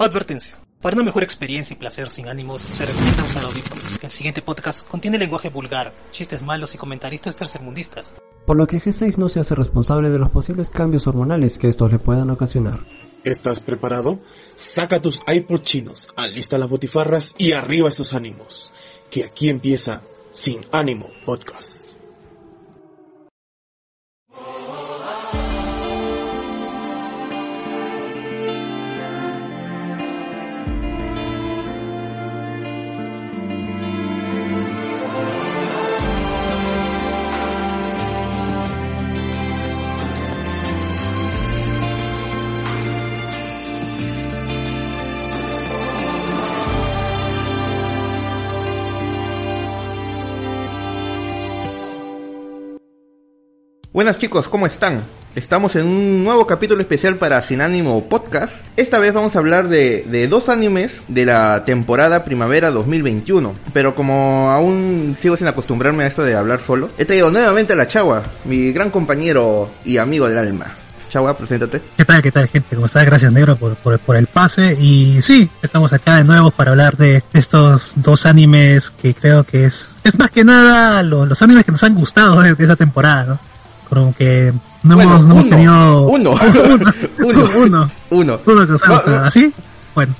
Advertencia. Para una mejor experiencia y placer sin ánimos, se recomienda usar audífonos. El siguiente podcast contiene lenguaje vulgar, chistes malos y comentaristas tercermundistas. Por lo que G6 no se hace responsable de los posibles cambios hormonales que estos le puedan ocasionar. ¿Estás preparado? Saca tus iPod chinos, alista las botifarras y arriba esos ánimos. Que aquí empieza Sin Ánimo Podcast. Buenas chicos, ¿cómo están? Estamos en un nuevo capítulo especial para Sin Ánimo Podcast. Esta vez vamos a hablar de, de, dos animes de la temporada primavera 2021. Pero como aún sigo sin acostumbrarme a esto de hablar solo, he traído nuevamente a la Chagua, mi gran compañero y amigo del alma. Chagua, preséntate. ¿Qué tal, qué tal, gente? ¿Cómo estás? Gracias, Negro, por, por, por, el pase. Y sí, estamos acá de nuevo para hablar de estos dos animes que creo que es... Es más que nada lo, los animes que nos han gustado de, de esa temporada, ¿no? Como que no, Bueno, hemos, no hemos uno, tenido uno. uno Uno. uno Uno. uno que Va- gustado. así bueno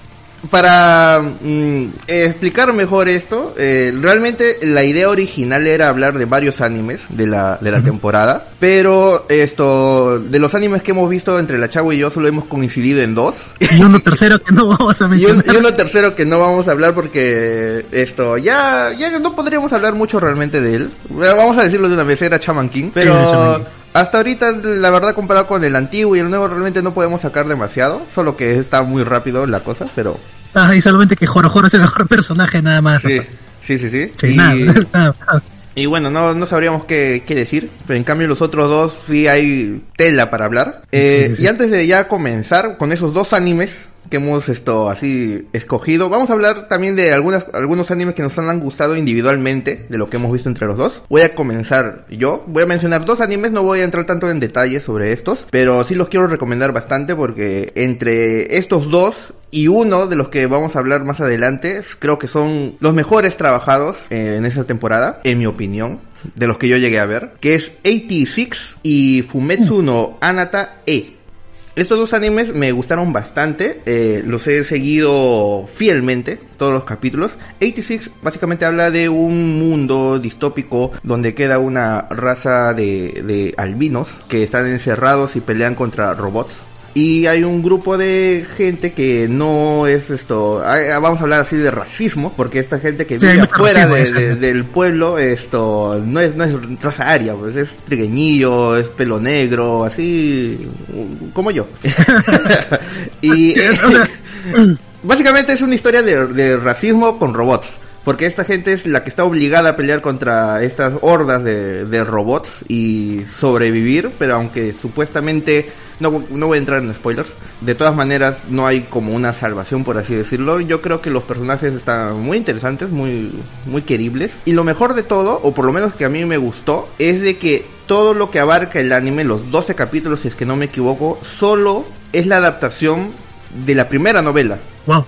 Para mm, explicar mejor esto, eh, realmente la idea original era hablar de varios animes de la, de la temporada, pero esto, de los animes que hemos visto entre la Chagua y yo solo hemos coincidido en dos. y uno tercero que no vamos a Y, un- mencionar y uno tercero que no vamos a hablar porque esto ya ya no podríamos hablar mucho realmente de él. Vamos a decirlo de una vez, era Chaman King, pero. Hasta ahorita la verdad comparado con el antiguo y el nuevo realmente no podemos sacar demasiado, solo que está muy rápido la cosa, pero ah, y solamente que Joro Joro es el mejor personaje nada más sí, o sea, sí, sí, sí. sí, y, nada, nada, nada. y bueno, no, no sabríamos qué, qué decir, pero en cambio los otros dos sí hay tela para hablar. Eh, Sí, sí, sí. Y antes de ya comenzar con esos dos animes que hemos esto así escogido, vamos a hablar también de algunas, algunos animes que nos han gustado individualmente, de lo que hemos visto entre los dos. Voy a comenzar yo, voy a mencionar dos animes, no voy a entrar tanto en detalle sobre estos, pero sí los quiero recomendar bastante porque entre estos dos y uno de los que vamos a hablar más adelante, creo que son los mejores trabajados eh, en esa temporada, en mi opinión, de los que yo llegué a ver, que es 86 y Fumetsu no Anata E. Estos dos animes me gustaron bastante, eh, los he seguido fielmente, todos los capítulos. 86 básicamente habla de un mundo distópico donde queda una raza de, de albinos que están encerrados y pelean contra robots. Y hay un grupo de gente que no es esto, vamos a hablar así de racismo, porque esta gente que Sí, vive afuera de, del pueblo, esto no es, no es raza aria, pues es trigueñillo, es pelo negro, así como yo. y básicamente es una historia de, de racismo con robots. Porque esta gente es la que está obligada a pelear contra estas hordas de, de robots y sobrevivir, pero aunque supuestamente, no, no voy a entrar en spoilers, de todas maneras no hay como una salvación por así decirlo. Yo creo que los personajes están muy interesantes, muy, muy queribles. Y lo mejor de todo, o por lo menos que a mí me gustó, es de que todo lo que abarca el anime, los 12 capítulos si es que no me equivoco, solo es la adaptación de la primera novela. wow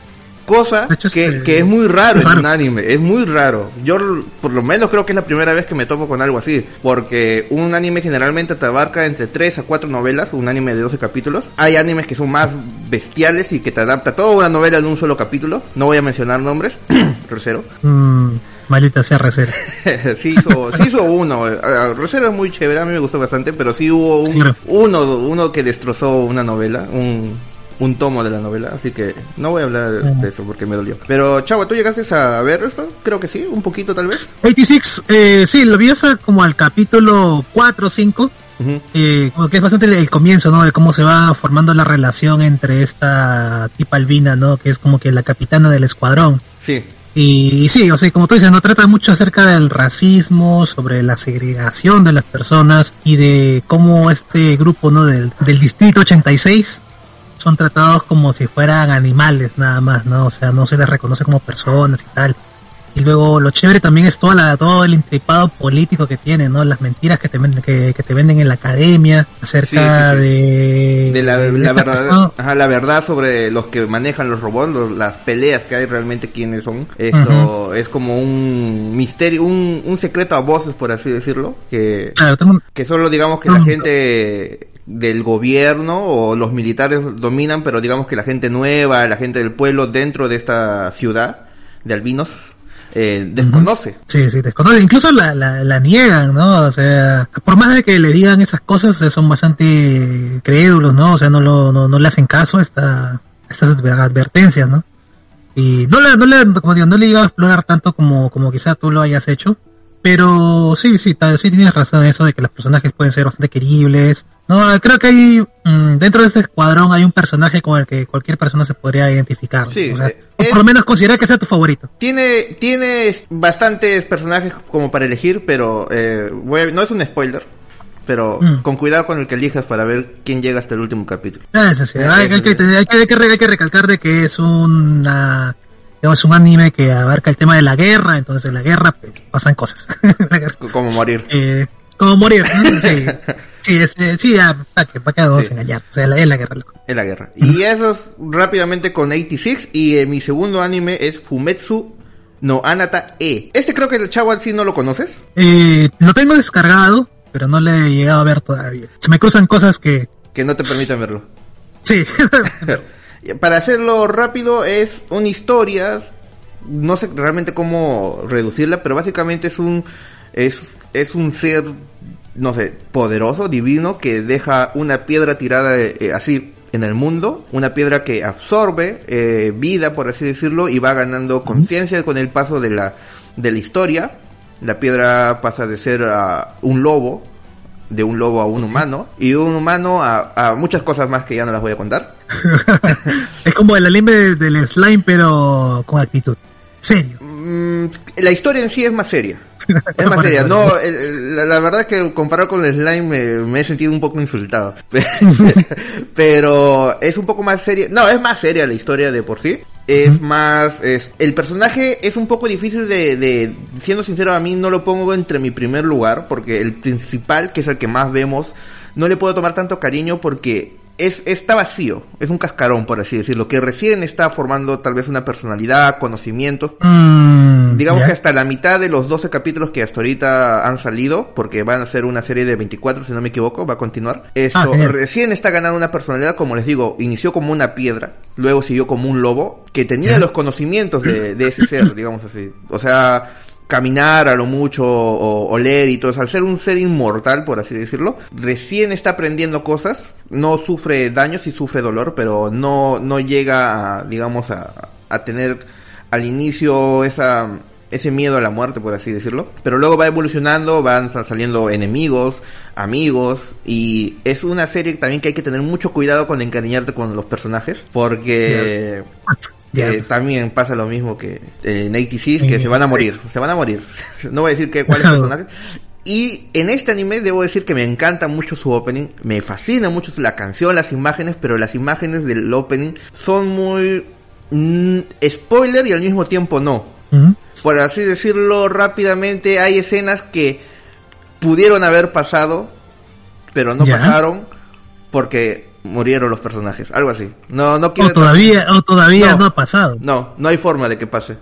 Cosa hecho, que, es, que es muy raro en raro. un anime, es muy raro. Yo por lo menos creo que es la primera vez que me topo con algo así, porque un anime generalmente te abarca entre 3 a 4 novelas, un anime de 12 capítulos. Hay animes que son más bestiales y que te adapta toda una novela en un solo capítulo. No voy a mencionar nombres, Recero. mm, maldita sea recera sí hizo, sí hizo uno. Recero es muy chévere, a mí me gustó bastante, pero sí hubo un, Claro. uno, uno que destrozó una novela, un, un tomo de la novela, así que no voy a hablar de eso porque me dolió. Pero Chavo, ¿tú llegaste a ver esto? Creo que sí, un poquito tal vez. 86 eh, sí lo vi hasta como al capítulo 4 o 5 Ujú. Eh, como que es bastante el, el comienzo, ¿no? De cómo se va formando la relación entre esta tipa albina, ¿no? Que es como que la capitana del escuadrón. Sí. Y, y sí, o sea, como tú dices, no trata mucho acerca del racismo, sobre la segregación de las personas y de cómo este grupo, ¿no? Del, del distrito 86 son tratados como si fueran animales nada más, ¿no? O sea, no se les reconoce como personas y tal. Y luego lo chévere también es toda la, todo el intripado político que tiene, ¿no? Las mentiras que te venden, que, que te venden en la academia acerca Sí, sí, sí. de, De la, de la esta verdad, ajá, la verdad sobre los que manejan los robots, los- las peleas que hay realmente quiénes son. Esto es como un misterio, un, un secreto a voces, por así decirlo, que, Claro, tengo un- que solo digamos que la gente del gobierno o los militares dominan, pero digamos que la gente nueva, la gente del pueblo dentro de esta ciudad de albinos eh, desconoce. Sí, sí, desconoce. Incluso la, la, la niegan, ¿no? O sea, por más de que le digan esas cosas, eh, son bastante crédulos, ¿no? O sea, no, lo, no, no le hacen caso a, esta, a estas adver- advertencias, ¿no? Y no le, no le, como digo, no le iba a explorar tanto como, como quizá tú lo hayas hecho. Pero sí, sí, sí tienes razón en eso de que los personajes pueden ser bastante queribles. No, creo que hay, mm, dentro de ese escuadrón hay un personaje con el que cualquier persona se podría identificar. Sí, O sea, eh, o por lo menos considerar que sea tu favorito. Tiene, tiene bastantes personajes como para elegir, pero eh, voy no es un spoiler. Pero Mm. con cuidado con el que elijas para ver quién llega hasta el último capítulo. Ah, eso sí. Eh, Hay, eso hay que, hay, que, hay, que, recalcar de que es una, digamos, un anime que abarca el tema de la guerra, entonces en la guerra pues, pasan cosas. La guerra. C- Como morir. Eh, como morir. ¿no? Sí, sí, es, eh, sí, ya, para que, para que nos Sí. engañar. O sea, la- es la guerra, loco. En la guerra. Y eso es rápidamente con 86. Y eh, mi segundo anime es Fumetsu no Anata E. Este creo que el chavo sí no lo conoces. Eh, lo tengo descargado, pero no le he llegado a ver todavía. Se me cruzan cosas que, Que no te permiten verlo. sí. Para hacerlo rápido es una historia, no sé realmente cómo reducirla, pero básicamente es un es, es un ser no sé, poderoso, divino que deja una piedra tirada eh, así en el mundo, una piedra que absorbe eh, vida, por así decirlo, y va ganando conciencia con el paso de la de la historia. La piedra pasa de ser a un lobo, de un lobo a un humano, y de un humano a, a muchas cosas más que ya no las voy a contar. es como el anime del slime, pero con actitud. Serio. Mm, la historia en sí es más seria. Es más seria. No, el- el- la, la verdad es que comparado con el slime me, me he sentido un poco insultado. Pero es un poco más seria. No, es más seria la historia de por sí. Es más, es, el personaje es un poco difícil de, de, siendo sincero, a mí no lo pongo entre mi primer lugar, porque el principal, que es el que más vemos, no le puedo tomar tanto cariño porque es, está vacío, es un cascarón, por así decirlo, que recién está formando tal vez una personalidad, conocimientos, Mm, Digamos que hasta la mitad de los 12 capítulos que hasta ahorita han salido, porque van a ser una serie de 24, si no me equivoco, va a continuar. Esto Ah, recién está ganando una personalidad, como les digo, inició como una piedra, luego siguió como un lobo, que tenía los conocimientos de, de ese ser, digamos así. O sea, caminar a lo mucho, o oler y todo eso. Al ser un ser inmortal, por así decirlo, recién está aprendiendo cosas, no sufre daños y sufre dolor, pero no, no llega a, digamos, a, a tener al inicio esa ese miedo a la muerte, por así decirlo. Pero luego va evolucionando, van sa- saliendo enemigos, amigos, y es una serie también que hay que tener mucho cuidado con encariñarte con los personajes, porque eh, también pasa lo mismo que en 86, que se van a morir, se van a morir. no voy a decir que cuáles personajes. Y en este anime debo decir que me encanta mucho su opening, me fascina mucho la canción, las imágenes, pero las imágenes del opening son muy mm, spoiler y al mismo tiempo no. Ujú. Por así decirlo rápidamente, hay escenas que pudieron haber pasado, pero no Ya. pasaron porque murieron los personajes, algo así. No, no quiero O todavía, o todavía No. no, ha pasado. No, no hay forma de que pase.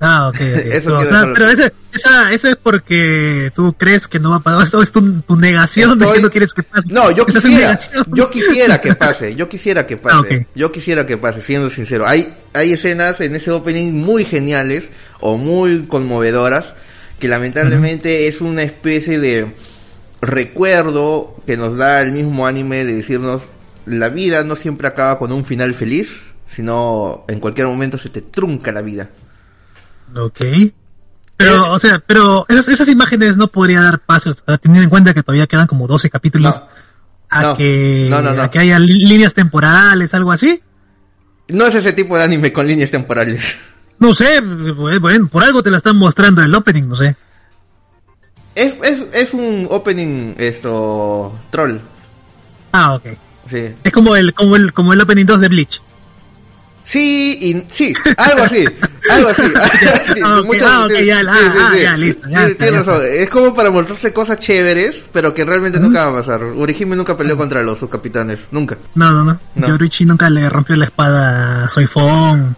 Ah, ok, ok. Eso o sea, pero ese, esa, ese es porque tú crees que no va a pasar. Esto es tu, tu negación de que no quieres que pase. No, yo quisiera, yo quisiera que pase, yo quisiera que pase, Ah, ok. yo quisiera que pase, siendo sincero. Hay, hay escenas en ese opening muy geniales o muy conmovedoras que lamentablemente es una especie de recuerdo que nos da el mismo anime de decirnos la vida no siempre acaba con un final feliz, sino en cualquier momento se te trunca la vida. Ok. Pero, o sea, pero esas, esas imágenes no podría dar paso, o sea, teniendo en cuenta que todavía quedan como 12 capítulos No. a, No. que, No, a que haya líneas temporales, algo así. No es ese tipo de anime con líneas temporales. No sé, bueno, por algo te la están mostrando en el opening, no sé. Es, es, es un opening esto troll. Ah, ok. Sí. Es como el, como el, como el opening 2 de Bleach. Sí, y sí, algo así, algo así. Sí, Ah, ok, ah, ya, ah, ya, listo, ya tienes ya razón. Es como para mostrarse cosas chéveres, pero que realmente nunca va a pasar. Urihime nunca peleó contra los subcapitanes, nunca. No, no, no. No. Yoruichi nunca le rompió la espada a Soifon.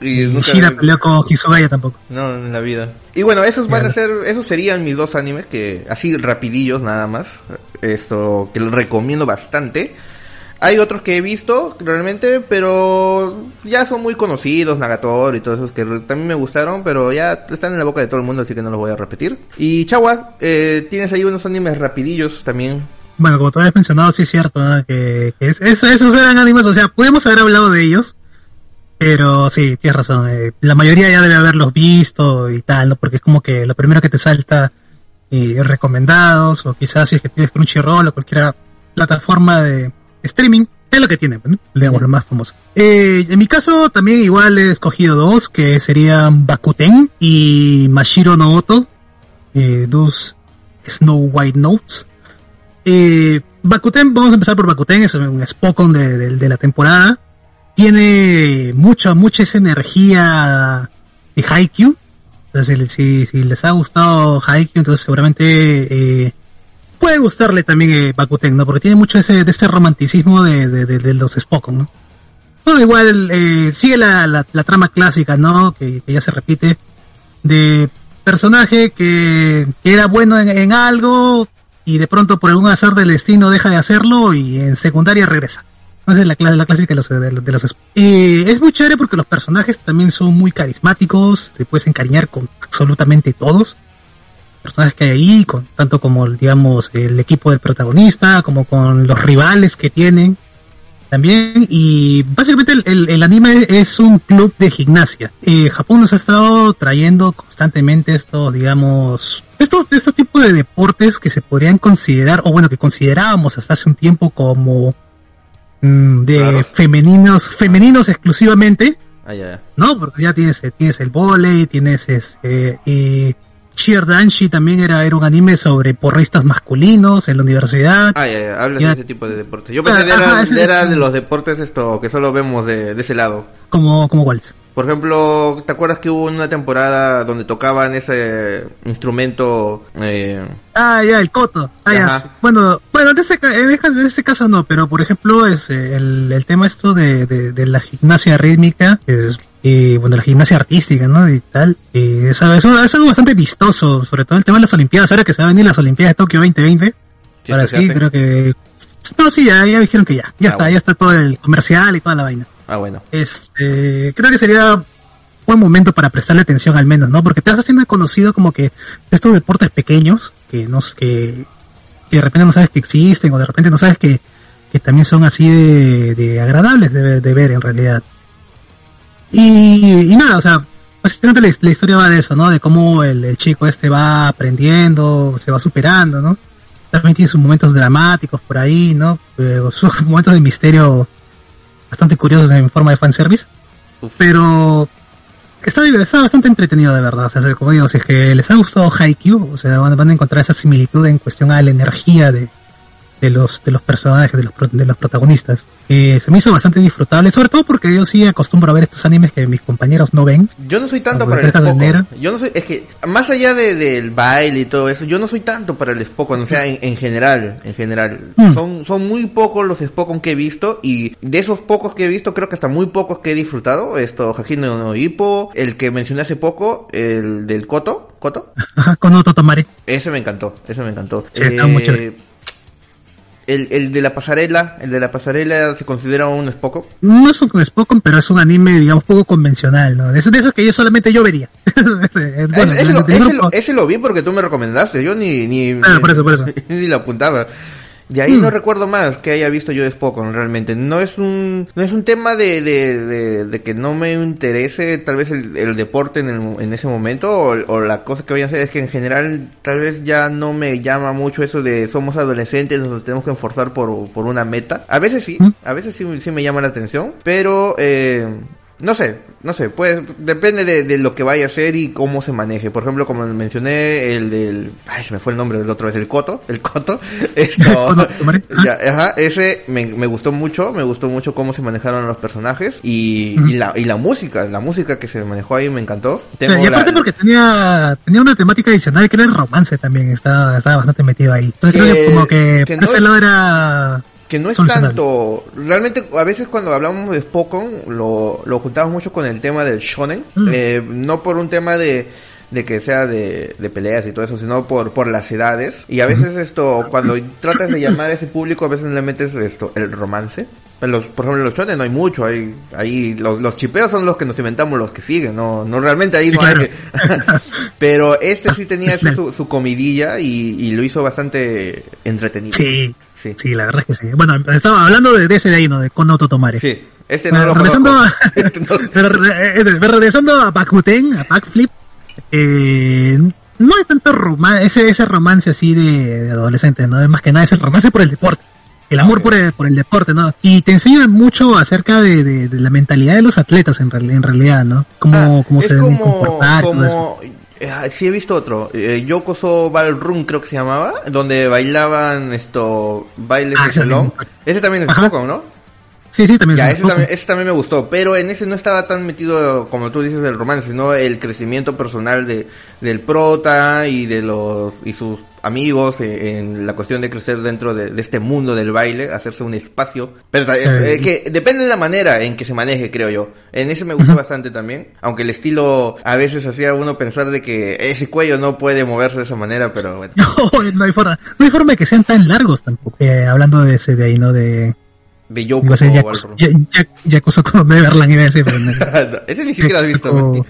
Y nunca Shira peleó con Hisugaya tampoco. No, en la vida. Y bueno, esos van a ser, esos serían mis dos animes que así rapidillos nada más. Esto que los recomiendo bastante. Hay otros que he visto realmente, pero ya son muy conocidos, Nagator y todos esos que también me gustaron, pero ya están en la boca de todo el mundo, así que no los voy a repetir. Y Chawa, eh, tienes ahí unos animes rapidillos también. Bueno, como tú habías mencionado, sí es cierto, ¿no? que, que es- es- esos eran animes, o sea, pudimos haber hablado de ellos, pero sí, tienes razón, eh, la mayoría ya debe haberlos visto y tal, ¿no? Porque es como que lo primero que te salta eh, recomendados, o quizás si es que tienes Crunchyroll o cualquier plataforma de streaming, es lo que tiene, ¿no? digamos, lo más famoso. Eh, en mi caso, también igual he escogido dos, que serían Bakuten y Mashiro no Oto, eh, dos Snow White Notes. Eh, Bakuten, vamos a empezar por Bakuten, es un Spokon de, de- de la temporada. Tiene mucha, mucha esa energía de Haikyuu. Entonces, si, les ha gustado Haikyuu, entonces seguramente eh, puede gustarle también eh, Bakuten, ¿no? Porque tiene mucho ese, de ese romanticismo de, de, los Spokon, ¿no? Igual eh, sigue la, la, trama clásica, ¿no? Que, ya se repite. De personaje que, era bueno en, en algo y de pronto por algún azar del destino deja de hacerlo y en secundaria regresa. Esa es la, cla- la clásica de los, de los, Eh, es muy chévere porque los personajes también son muy carismáticos, se puedes encariñar con absolutamente todos. Personajes que hay ahí, con, tanto como, digamos, el equipo del protagonista, como con los rivales que tienen también y básicamente el, el- anime es un club de gimnasia. Eh, Japón nos ha estado trayendo constantemente estos, digamos, estos, estos tipos de deportes que se podrían considerar, o bueno, que considerábamos hasta hace un tiempo como de Claro. femeninos, femeninos exclusivamente, Ah, ya. ¿no? Porque ya tienes, tienes el volei, tienes este, eh, Cheer Danshi también era, era un anime sobre porristas masculinos en la universidad. Ah, ya, ya. Hablas Ya. de ese tipo de deportes. Yo pensé que Ajá, era, ese- era ese- de los deportes esto que solo vemos de, de ese lado. Como, como Waltz. Por ejemplo, ¿te acuerdas que hubo una temporada donde tocaban ese instrumento? Eh, Ah, ya, el coto. Ah, ya, sí. Bueno, bueno, en ese, en ese caso- no, pero por ejemplo, es el, el tema esto de, de, de la gimnasia rítmica, es, eh, bueno, la gimnasia artística, ¿no? Y tal, eh, es, es algo es algo bastante vistoso, sobre todo el tema de las Olimpiadas, ahora que se van a venir las Olimpiadas de Tokio 2020. si ahora sí, creo que... No, sí, ya, ya dijeron que ya, ya Ah, está, bueno. ya está todo el comercial y toda la vaina. Ah, bueno. Este, creo que sería buen momento para prestarle atención al menos, ¿no? Porque te vas haciendo conocido como que estos deportes pequeños, que no que, que de repente no sabes que existen, o de repente no sabes que, que también son así de, de agradables de, ver en realidad. Y, nada, o sea, básicamente la, historia va de eso, ¿no? De cómo el, chico este va aprendiendo, se va superando, ¿no? También tiene sus momentos dramáticos por ahí, ¿no? Sus momentos de misterio bastante curiosos en forma de fanservice. Uf. Pero está, está bastante entretenido de verdad. O sea, como digo, si es que les ha gustado Haikyuu, o sea, van, van a encontrar esa similitud en cuestión a la energía de, de los, de los personajes, de los, de los protagonistas. Eh, se me hizo bastante disfrutable, sobre todo porque yo sí acostumbro a ver estos animes que mis compañeros no ven. Yo no soy tanto para el. Negro. Yo no soy, es que más allá de, del baile y todo eso, yo no soy tanto para el Spokon, o sea, en, en general, en general. Mm. Son, son muy pocos los Spokon que he visto y de esos pocos que he visto, creo que hasta muy pocos que he disfrutado. Esto, Hajino no Hippo, el que mencioné hace poco, el del Koto, Koto, Ajá, con Otto Tomare. ese me encantó, ese me encantó. Sí, está muy chévere. El, el de la pasarela, el de la pasarela se considera un Spokon. No es un Spokon, pero es un anime, digamos, poco convencional, ¿no? De esos, de esos que yo solamente yo vería. bueno, ese, lo, ese lo- ese lo vi porque tú me recomendaste, yo ni, ni, Ah, por eso, por eso. ni lo apuntaba. De ahí no Mm. recuerdo más que haya visto yo de Spokon realmente. No es un, no es un tema de, de, de, de que no me interese tal vez el, el deporte en, el- en ese momento o, o la cosa que voy a hacer es que en general tal vez ya no me llama mucho eso de somos adolescentes, nos tenemos que esforzar por, por una meta. A veces sí, Mm. a veces sí, sí me llama la atención, pero eh, no sé, no sé, pues depende de, de lo que vaya a hacer y cómo se maneje. Por ejemplo, como mencioné, el del... Ay, se me fue el nombre del otro vez, el Coto, el Coto. Esto, ya, ajá, ese me, me gustó mucho, me gustó mucho cómo se manejaron los personajes y, y, la, y la música, la música que se manejó ahí me encantó. Tengo y aparte la- porque tenía, tenía una temática adicional que era el romance también, estaba, estaba bastante metido ahí. Entonces creo Que- que como que, no- ese lado era... que no es tanto, realmente a veces cuando hablamos de Spokon lo, lo juntamos mucho con el tema del shonen, Mm. eh, no por un tema de, de que sea de, de peleas y todo eso, sino por, por las edades. Y a veces esto, cuando tratas de llamar a ese público, a veces le metes esto, el romance. Los, por ejemplo, los shonen no hay mucho, hay, ahí los, los chipeos son los que nos inventamos, los que siguen, no, no realmente ahí no hay que... Pero este sí tenía ese su, su comidilla y, y lo hizo bastante entretenido. Sí, Sí. sí, la verdad es que sí. Bueno, estaba hablando de, ese de ahí, ¿no? De Kono Totomare. Sí, este no lo regresando, a, Este no- pero, eh, regresando a Bakuten, a Backflip, eh, no hay tanto romance, ese, ese romance así de, de adolescente, ¿no? Es más que nada es el romance por el deporte. El amor Ok. por el, por el deporte, ¿no? Y te enseña mucho acerca de, de, de la mentalidad de los atletas en, real- en realidad, ¿no? Cómo, Ah, cómo se deben como, comportar. todo eso. Eh, sí he visto otro, eh, Yokoso Ballroom creo que se llamaba, donde bailaban esto bailes Ah, de salón. Ese también es Ajá. Spokon, ¿no? Sí, sí, también. Ya, es ese también, ese también me gustó, pero en ese no estaba tan metido, como tú dices, del romance, sino el crecimiento personal de, del prota y de los, y sus amigos eh, en la cuestión de crecer dentro de, de este mundo del baile, hacerse un espacio. Pero es, que depende de la manera en que se maneje, creo yo. En ese me gustó bastante también, aunque el estilo a veces hacía uno pensar de que ese cuello no puede moverse de esa manera, pero bueno. No, no hay forma, no hay forma de que sean tan largos tampoco. Eh, hablando de ese de ahí, ¿no? De, De iba a Yokoso ser Yakuza, Ballroom. Ya- Ya- Yakuza con Neverland, iba a decir, pero no. No, ese ni siquiera has visto.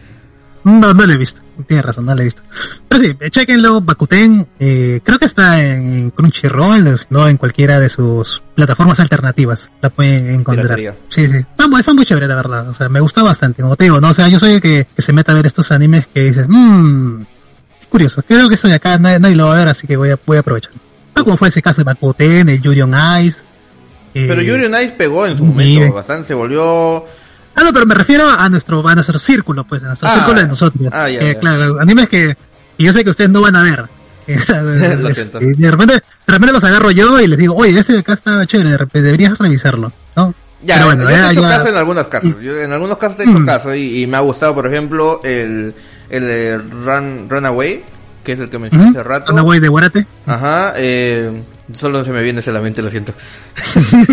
¿No? No, lo he visto. Tienes razón, no lo he visto. Pero sí, eh, chequenlo, Bakuten, eh, creo que está en Crunchyroll, no en cualquiera de sus plataformas alternativas. La pueden encontrar. Piratería. Sí, sí. Está, muy- está muy chévere, la verdad. O sea, me gustó bastante. Como te digo, no, o sea, yo soy el que, que se mete a ver estos animes que dices, mmm, curioso. Creo que estoy acá, nadie, nadie lo va a ver, así que voy a, voy a aprovechar. Tal como fue ese caso de Bakuten, de Yuri on Ice. eh, Pero Yuri on Ice pegó en su Mire. momento bastante, se volvió Ah, no, pero me refiero a nuestro, a nuestro círculo, pues, a nuestro Ah. círculo de nosotros. Ah, ya, Eh, ya. Claro, animes que, que yo sé que ustedes no van a ver. Y de repente, de repente los agarro yo y les digo, oye, este de acá está chévere, de repente deberías revisarlo, ¿no? Ya, bueno, yo te he ya- hecho ya- caso en algunos casos. Yo en algunos casos he hecho Mm. caso y, y me ha gustado, por ejemplo, el, el de Run, Runaway, que es el que mencioné hace rato. Güey, de Guarate. Ajá, eh, solo se me viene ese la mente, lo siento.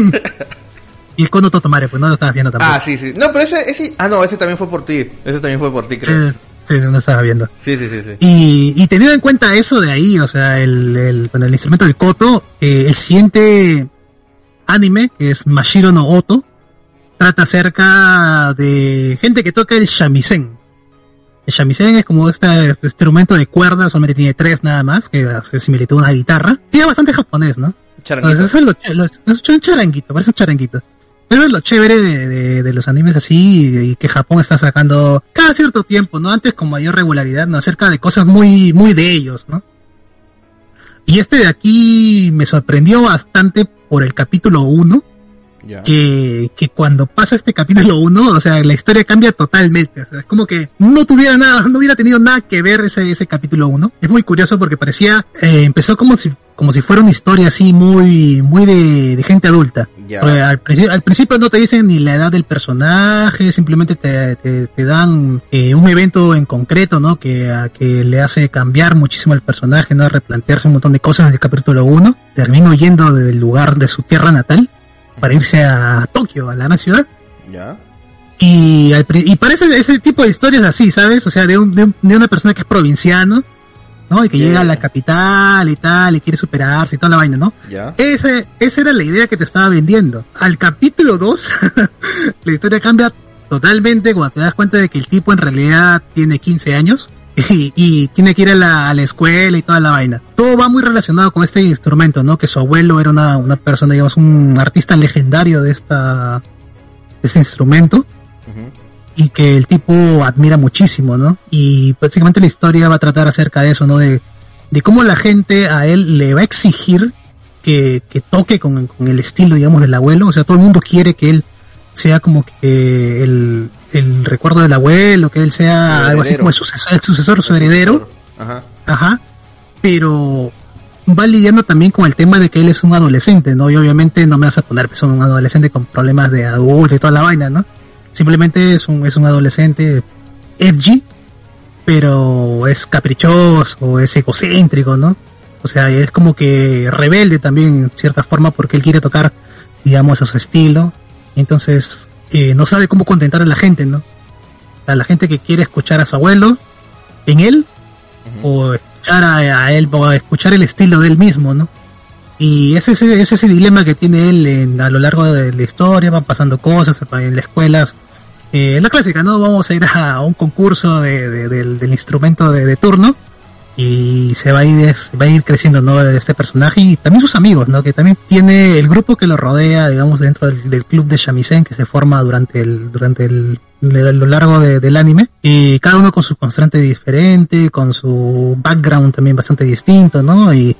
Y el Kono Totomare, pues no lo estabas viendo tampoco. Ah, sí, sí. No, pero ese, ese, ah, no, ese también fue por ti. Ese también fue por ti, creo. Eh, sí, sí, no estabas viendo. Sí, sí, sí, sí. Y, y teniendo en cuenta eso de ahí, o sea, el, el, bueno, el instrumento del koto, eh, el siguiente anime, que es Mashiro no Oto, trata acerca de gente que toca el shamisen. El shamisen es como este instrumento de cuerda, solamente tiene tres nada más, que hace similitud a una guitarra. Tiene bastante japonés, ¿no? Charanguito. Entonces, eso es, lo, lo- es un charanguito, parece un charanguito. Pero es lo chévere de, los animes así y, y que Japón está sacando cada cierto tiempo, ¿no? Antes con mayor regularidad, ¿no? Acerca de cosas muy, muy de ellos, ¿no? Y este de aquí me sorprendió bastante por el capítulo 1, Que, que cuando pasa este capítulo 1, o sea, la historia cambia totalmente. O sea, es como que no tuviera nada, no hubiera tenido nada que ver ese, ese capítulo 1. Es muy curioso porque parecía, eh, empezó como si, como si fuera una historia así muy, muy de, de gente adulta. Porque al, principio- al principio no te dicen ni la edad del personaje, simplemente te, te, te dan eh, un evento en concreto, ¿no? Que, a- que le hace cambiar muchísimo al personaje, ¿no? Replantearse un montón de cosas del capítulo 1. Termina huyendo del lugar de su tierra natal para irse a Tokio, a la gran ciudad. Ya. Y, al y parece ese tipo de historias así, ¿sabes? O sea, de, un, de, un- de una persona que es provinciano, ¿no? Y que Yeah. llega a la capital y tal, y quiere superarse y toda la vaina, ¿no? Ya. Ese, esa era la idea que te estaba vendiendo. Al capítulo 2, la historia cambia totalmente cuando te das cuenta de que el tipo en realidad tiene 15 años y, y tiene que ir a la, a la escuela y toda la vaina. Todo va muy relacionado con este instrumento, ¿no? Que su abuelo era una, una persona, digamos, un artista legendario de esta, de este instrumento y que el tipo admira muchísimo, ¿no? Y básicamente la historia va a tratar acerca de eso, ¿no? De, de cómo la gente a él le va a exigir que, que toque con, con el estilo, digamos, del abuelo. O sea, todo el mundo quiere que él sea como que el, el recuerdo del abuelo, que él sea algo así como el sucesor, el sucesor, su heredero. Ajá. Ajá. Pero va lidiando también con el tema de que él es un adolescente, ¿no? Y obviamente no me vas a poner que son un adolescente con problemas de adulto y toda la vaina, ¿no? Simplemente es un, es un adolescente edgy, pero es caprichoso, es egocéntrico, ¿no? O sea, es como que rebelde también en cierta forma porque él quiere tocar, digamos, a su estilo. Entonces no sabe cómo contentar a la gente, ¿no? A la gente que quiere escuchar a su abuelo en él o escuchar a, a él o escuchar el estilo de él mismo, ¿no? Y es ese, es ese dilema que tiene él en- a lo largo de la historia, van pasando cosas en las escuelas. Eh, la clásica, ¿no? Vamos a ir a un concurso de, de- del, del instrumento de, de turno y se va a ir es- va a ir creciendo no este personaje y también sus amigos no que también tiene el grupo que lo rodea digamos dentro del, del club de shamisen que se forma durante el durante el, lo largo de- del anime. Y cada uno con su constante diferente con su background también bastante distinto no y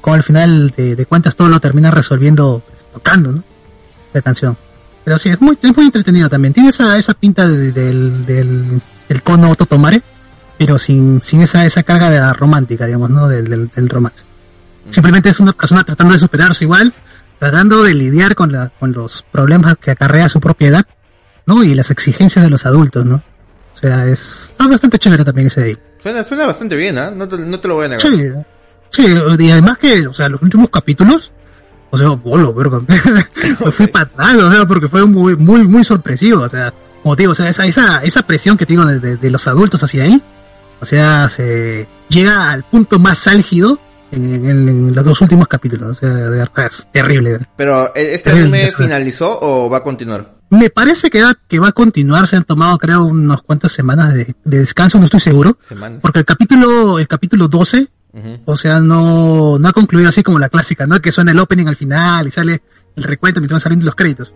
como al final de, de cuentas todo lo termina resolviendo pues, tocando no la canción. Pero sí es muy es muy entretenido también. Tiene esa esa pinta de- del del del cono Totomare pero sin, sin esa, esa carga de la romántica, digamos, ¿no? Del, del, del romance. Simplemente es una persona tratando de superarse igual, tratando de lidiar con, la, con los problemas que acarrea su propia edad, ¿no? Y las exigencias de los adultos, ¿no? O sea, es está bastante chévere también ese de ahí. Suena, suena bastante bien, ¿ah? No, te, no te lo voy a negar. Sí, sí, y además que, o sea, los últimos capítulos, o sea, bolo, verga, me fui para atrás, o sea, porque fue muy, muy, muy sorpresivo, o sea, como te digo, o sea, esa, esa, esa presión que te digo de, de- de los adultos hacia él, o sea, se llega al punto más álgido en, en- en los dos últimos capítulos, o sea, de verdad, es terrible. Pero, ¿e- ¿este anime finalizó o va a continuar? Me parece que va, que va a continuar, se han tomado creo unas cuantas semanas de, de descanso, no estoy seguro, Semanas. porque el capítulo, el capítulo 12 Ujú. O sea, no, no ha concluido así como la clásica, ¿no? Que suena el opening al final y sale el recuento mientras van saliendo los créditos.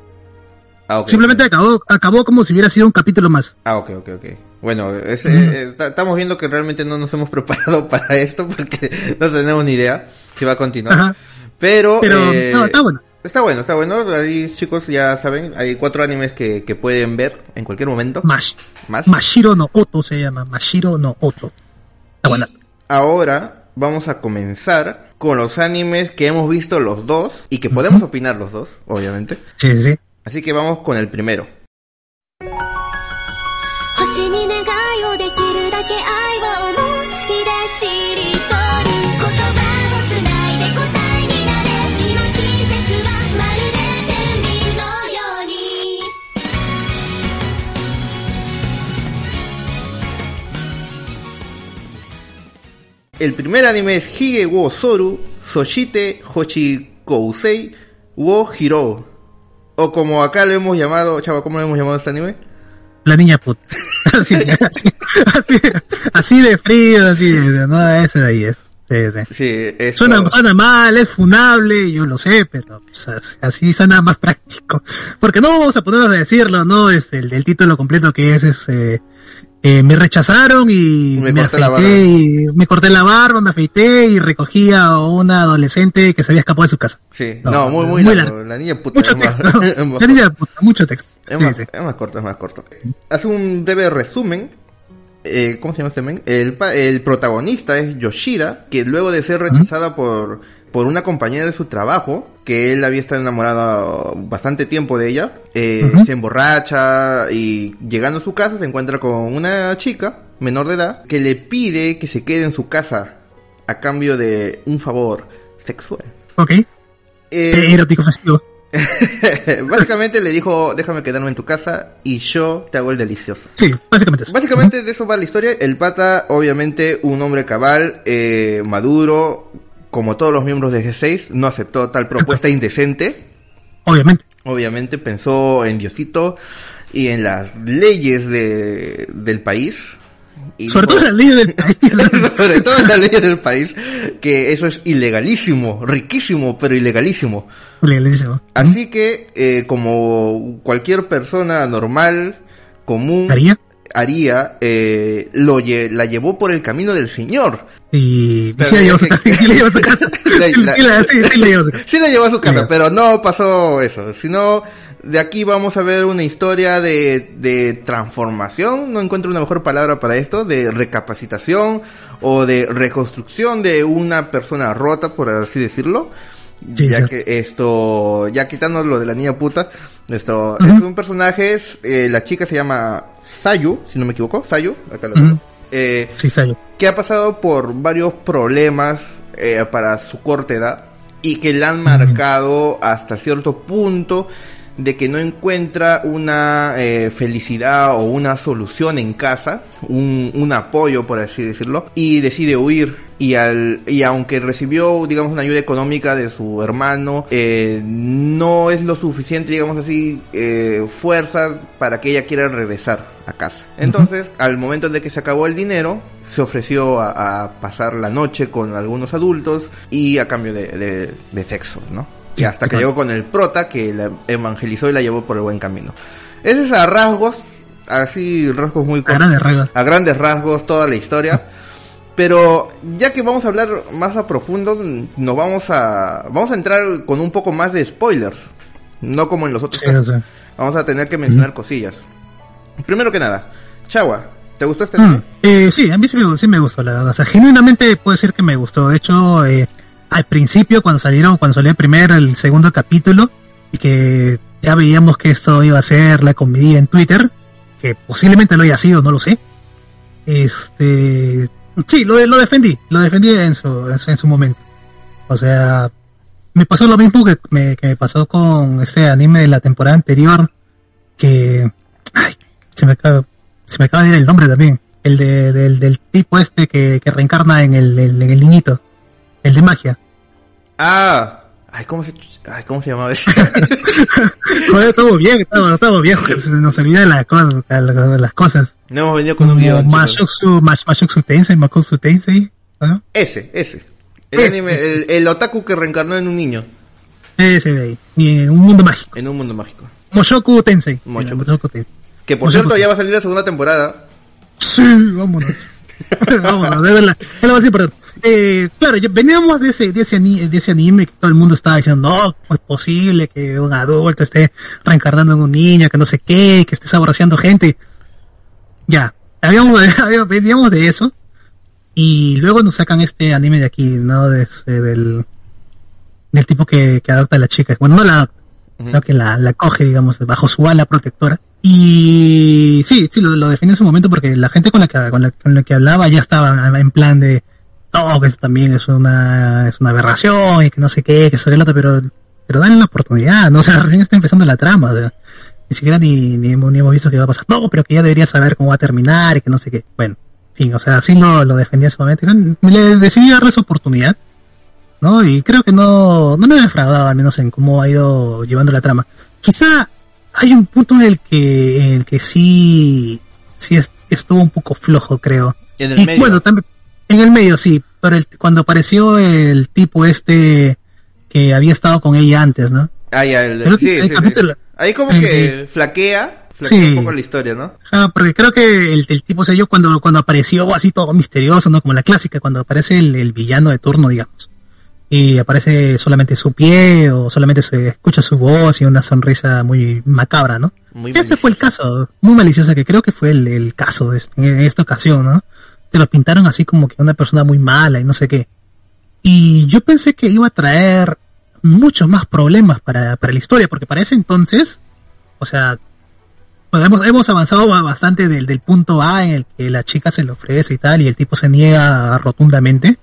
Ah. Simplemente acabó, acabó como si hubiera sido un capítulo más. Ah, ok, ok, ok. Bueno, ese- eh, ta- estamos viendo que realmente no nos hemos preparado para esto porque no tenemos ni idea si va a continuar. Ajá. Pero, Pero, eh, no, está bueno. Está bueno, está bueno. Ahí, chicos, ya saben, hay cuatro animes que, que pueden ver en cualquier momento. Mash, Más. Mashiro no Oto se llama, Mashiro no Oto. Está buena. Ahora vamos a comenzar con los animes que hemos visto los dos y que podemos opinar los dos, obviamente. Sí, sí, sí. Así que vamos con el primero. El primer anime es Hige wo Soru Soshite Hochikousei wo Hiro o como acá lo hemos llamado, chava, ¿cómo lo hemos llamado este anime? La niña puta. Así, así, así, así de frío, así, de- no, ese de ahí es. Sí, sí. Sí, Suena, suena mal, es funable, yo lo sé, pero pues, así- así suena más práctico. Porque no vamos a ponernos a decirlo, ¿no? Es el, el título completo que es, es eh, eh, me rechazaron y Me me, corté la afeité y me corté la barba, me afeité y recogí a una adolescente que se había escapado de su casa. Sí, No, no, muy, muy, muy largo. largo. La niña puta Mucho es más- texto. es Ya niña puta, mucho texto. Es Sí, más, sí. es más corto, es más corto. Hace un breve resumen. Eh, ¿Cómo se llama este men? El, el protagonista es Yoshida, que luego de ser rechazada por, por una compañera de su trabajo, que él había estado enamorado bastante tiempo de ella, eh, se emborracha y llegando a su casa se encuentra con una chica menor de edad que le pide que se quede en su casa a cambio de un favor sexual. Ok. Eh, Eh, erótico festivo. Básicamente le dijo, déjame quedarme en tu casa y yo te hago el delicioso. Sí, básicamente eso. Básicamente de eso va la historia. El pata, obviamente, un hombre cabal, eh, maduro, como todos los miembros de G6, no aceptó tal propuesta indecente. Obviamente. Obviamente pensó en Diosito y en las leyes de, del país. Y Sobre todo por- la ley del país. sobre todo en la ley del país, que eso es ilegalísimo, riquísimo, pero ilegalísimo. Legalísimo. Así que, eh, como cualquier persona normal, común, ¿Haría? Haría, eh, lo lle- la llevó por el camino del Señor. Y, sí la llevó a su casa. Sí la llevó a su casa. Sí, la- llevó a su pero no pasó eso, sino de aquí vamos a ver una historia de, de transformación, no encuentro una mejor palabra para esto, de recapacitación o de reconstrucción de una persona rota, por así decirlo. Sí, ya sí. que esto, ya quitando lo de la niña puta, esto es un personaje, es, eh, la chica se llama Sayu, si no me equivoco, Sayu, acá lo tengo. Ujú. Eh, Sí, Sayo. que ha pasado por varios problemas eh, para su corta edad y que le han marcado hasta cierto punto de que no encuentra una eh, felicidad o una solución en casa, un, un apoyo por así decirlo, y decide huir. Y, al, y aunque recibió, digamos, una ayuda económica de su hermano, eh, no es lo suficiente, digamos así, eh, fuerzas para que ella quiera regresar a casa. Entonces, al momento de que se acabó el dinero, se ofreció a, a pasar la noche con algunos adultos y a cambio de, de- de sexo, ¿no? Y Sí, hasta que llegó con el prota que la evangelizó y la llevó por el buen camino. Ese es a rasgos, así rasgos muy A grandes rasgos. a grandes rasgos toda la historia. Pero ya que vamos a hablar más a profundo, nos vamos a vamos a entrar con un poco más de spoilers, no como en los otros Sí, casos. Vamos a tener que mencionar cosillas. Primero que nada, Chagua, ¿te gustó este Mm, eh, sí, a mí sí me, sí me gustó, la verdad. O sea, genuinamente puedo decir que me gustó. De hecho, eh, al principio, cuando salieron, cuando salió el primer, el segundo capítulo, y que ya veíamos que esto iba a ser la comedia en Twitter, que posiblemente lo haya sido, no lo sé. Este, sí, lo, defendí, lo defendí en su, en su, en su momento. O sea, me pasó lo mismo que me, pasó con este anime de la temporada anterior, que, ay, se me acaba, se me acaba de ir el nombre también. El de, del, del tipo este que, que reencarna en el, el- en el niñito. El de magia. Ah, ay, ¿cómo se ay, cómo se llamaba ese? Joder, estamos bien, estamos, estamos bien, nos olvida las cosas, las las cosas. no hemos venido con un guion. Mashoksu, Mash, Mashoksu Tensei, Makotsu Tensei, ¿no? Ese, ese. El Ese, anime, el, el otaku que reencarnó en un niño Ese de ahí. Y en un mundo mágico. en un mundo mágico. Moshoku Tensei. Moshoku. Mira, Moshoku Tensei. Que por cierto ya va a salir la segunda temporada. Sí, vámonos. vámonos, de verdad. Es lo más importante. Eh, claro, veníamos de ese, de ese, ani- de ese anime que todo el mundo estaba diciendo, no, ¿cómo es posible que un adulto esté reencarnando en un niño, que no sé qué, que esté saboreando gente. Ya, habíamos, habíamos- veníamos de eso. Y luego nos sacan este anime de aquí, ¿no? De, ese- del, del tipo que, que adopta a la chica. Bueno, no la adopta, sino que la, la coge, digamos, bajo su ala protectora. Y sí, sí, lo, lo define en su momento porque la gente con la que, con la, con la que hablaba ya estaba en plan de, no, que eso también es una, es una aberración y que no sé qué, que que el otro, pero, pero dale la oportunidad, no, o sea, recién está empezando la trama, o sea, ni siquiera ni, ni, hemos, ni hemos visto qué va a pasar, no, pero que ya debería saber cómo va a terminar y que no sé qué, bueno, en fin, o sea, así lo, lo defendía en su momento, le decidí darle su oportunidad, ¿no? Y creo que no, no me he defraudado, al menos en cómo ha ido llevando la trama. Quizá hay un punto en el que, en el que sí, sí es- estuvo un poco flojo, creo. En el y medio. bueno, también, en el medio sí, pero el- cuando apareció el tipo este que había estado con ella antes, ¿no? Ah, ya, el, Creo que sí, sí, sí, el sí. Ahí como que flaquea, flaquea un poco la historia, ¿no? Ah, porque creo que el, el tipo, o sea, yo cuando, cuando apareció así todo misterioso, ¿no? Como la clásica, cuando aparece el, el villano de turno, digamos. Y aparece solamente su pie o solamente se escucha su voz y una sonrisa muy macabra, ¿no? Muy este fue el caso, muy maliciosa, que creo que fue el, el caso de este- en esta ocasión, ¿no? Te lo pintaron así como que una persona muy mala y no sé qué. Y yo pensé que iba a traer muchos más problemas para, para la historia, porque para ese entonces, o sea, pues hemos, hemos avanzado ba- bastante del, del punto A en el que la chica se le ofrece y tal, y el tipo se niega rotundamente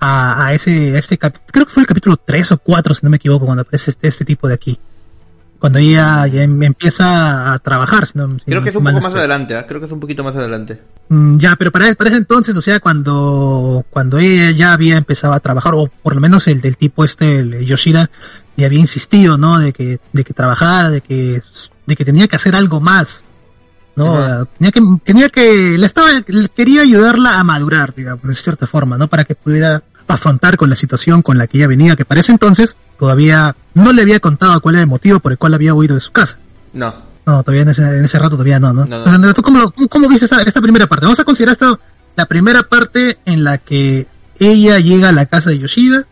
a, a ese, a este cap- creo que fue el capítulo 3 o 4, si no me equivoco, cuando aparece este, este tipo de aquí. Cuando ella ya em- empieza a trabajar, si no, si Creo que es un poco más adelante, ¿ah? creo que es un poquito más adelante. Mm, Ya, pero para, para ese entonces, o sea, cuando, cuando ella ya había empezado a trabajar, o por lo menos el del tipo este, el Yoshida, ya había insistido, ¿no? De que, de que trabajara, de que, de que tenía que hacer algo más, ¿no? Tenía que, tenía que, le estaba, quería ayudarla a madurar, digamos, de cierta forma, ¿no? Para que pudiera afrontar con la situación con la que ella venía, que para ese entonces todavía no le había contado cuál era el motivo por el cual había huido de su casa. No. No, todavía en ese, en ese rato todavía no, ¿no? No, no. Entonces, ¿tú cómo, cómo, cómo viste esta, esta primera parte? Vamos a considerar esto la primera parte en la que ella llega a la casa de Yoshida,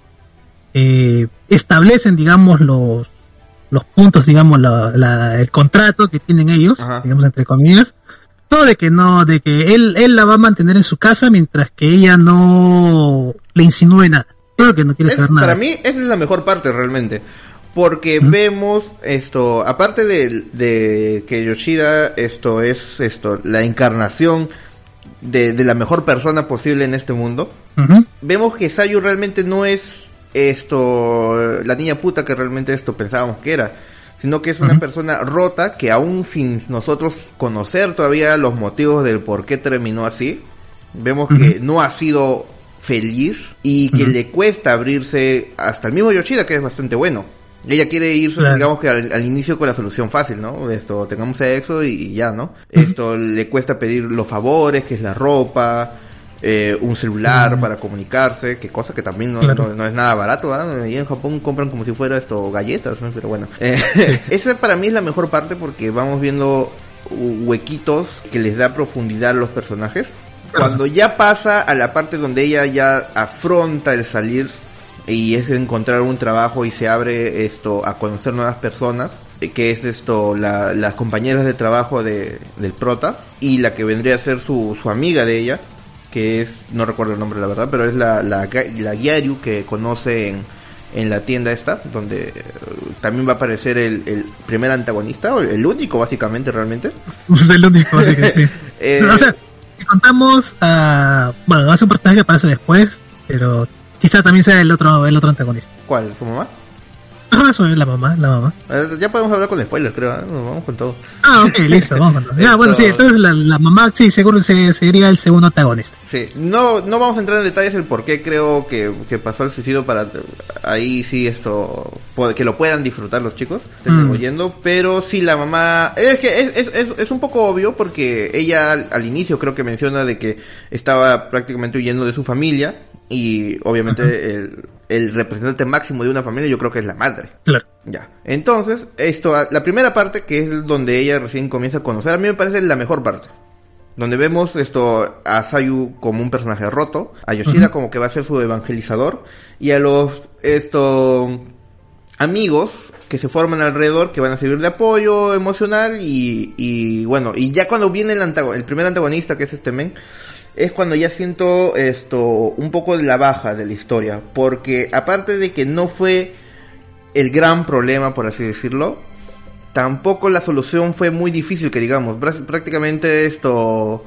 eh, establecen, digamos, los, los puntos, digamos, la, la- el contrato que tienen ellos, Ajá. digamos, entre comillas, todo de que no, de que él, él la va a mantener en su casa mientras que ella no le insinúe nada. Todo que no quiere Es- saber nada. para mí esa es la mejor parte realmente. Porque vemos esto, aparte de, de que Yoshida esto es esto, la encarnación de, de la mejor persona posible en este mundo, vemos que Sayu realmente no es esto, la niña puta que realmente esto pensábamos que era, sino que es una persona rota que aún sin nosotros conocer todavía los motivos del por qué terminó así, vemos que no ha sido feliz y que le cuesta abrirse hasta el mismo Yoshida que es bastante bueno. Ella quiere irse, Claro. digamos que al, al inicio con la solución fácil, ¿no? Esto, tengamos sexo y, y ya, ¿no? Esto le cuesta pedir los favores, que es la ropa, eh, un celular para comunicarse, que cosa que también no, Claro. no, no es nada barato, ¿verdad? Ahí en Japón compran como si fuera esto galletas, ¿no? Pero bueno. Eh, esa para mí es la mejor parte porque vamos viendo hu- huequitos que les da profundidad a los personajes. Cuando ya pasa a la parte donde ella ya afronta el salir y es encontrar un trabajo y se abre esto a conocer nuevas personas, eh, que es esto la- las compañeras de trabajo de, del prota y la que vendría a ser su, su amiga de ella, que es, no recuerdo el nombre la verdad, pero es la, la, la Gyaru que conoce en, en la tienda esta, donde eh, también va a aparecer el, el primer antagonista, o el único básicamente realmente. El único, así que sí. Eh, o sea, si contamos a... Bueno, es un personaje que aparece después, pero quizá también sea el otro el otro antagonista. ¿Cuál? ¿Su mamá? Ah, es la mamá, la mamá. Eh, Ya podemos hablar con spoilers, creo, ¿eh? Vamos con todo. Ah, ok, listo, vamos con todo. Ya, bueno, sí, entonces la, la mamá, sí, seguro se, sería el segundo antagonista. Sí, no, no vamos a entrar en detalles el por qué creo que, que pasó el suicidio para ahí sí esto que lo puedan disfrutar los chicos Mm. oyendo, pero sí la mamá es que es, es, es, es un poco obvio porque ella al, al inicio creo que menciona de que estaba prácticamente huyendo de su familia y obviamente el, el representante máximo de una familia yo creo que es la madre. Claro. Ya. Entonces, esto, la primera parte, que es donde ella recién comienza a conocer, a mí me parece la mejor parte. Donde vemos esto a Sayu como un personaje roto, a Yoshida como que va a ser su evangelizador, y a los esto amigos que se forman alrededor, que van a servir de apoyo emocional, y, y bueno, y ya cuando viene el, el primer antagonista, que es este men, es cuando ya siento esto un poco de la baja de la historia, porque aparte de que no fue el gran problema, por así decirlo, tampoco la solución fue muy difícil, que digamos, Prá- prácticamente esto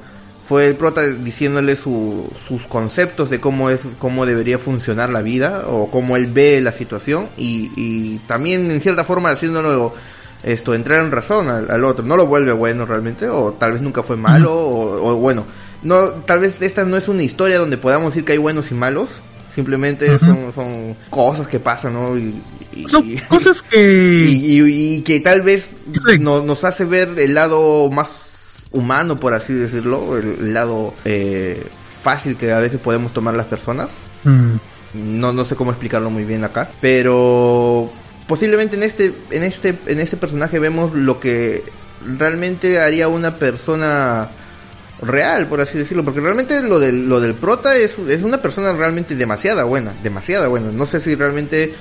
fue el prota diciéndole su- sus conceptos de cómo es cómo debería funcionar la vida o cómo él ve la situación y, y también en cierta forma haciéndolo esto entrar en razón al, al otro. No lo vuelve bueno realmente o tal vez nunca fue malo o, o bueno no tal vez esta no es una historia donde podamos decir que hay buenos y malos simplemente son, son cosas que pasan no y, y- Son cosas que... y, y- y que tal vez Sí. no- nos hace ver el lado más humano, por así decirlo, el, el lado eh, fácil que a veces podemos tomar las personas. Mm, No, no sé cómo explicarlo muy bien acá, pero posiblemente en este, en este, en este personaje vemos lo que realmente haría una persona real, por así decirlo, porque realmente lo del, lo del prota es, es una persona realmente demasiada buena, demasiada buena. No sé si realmente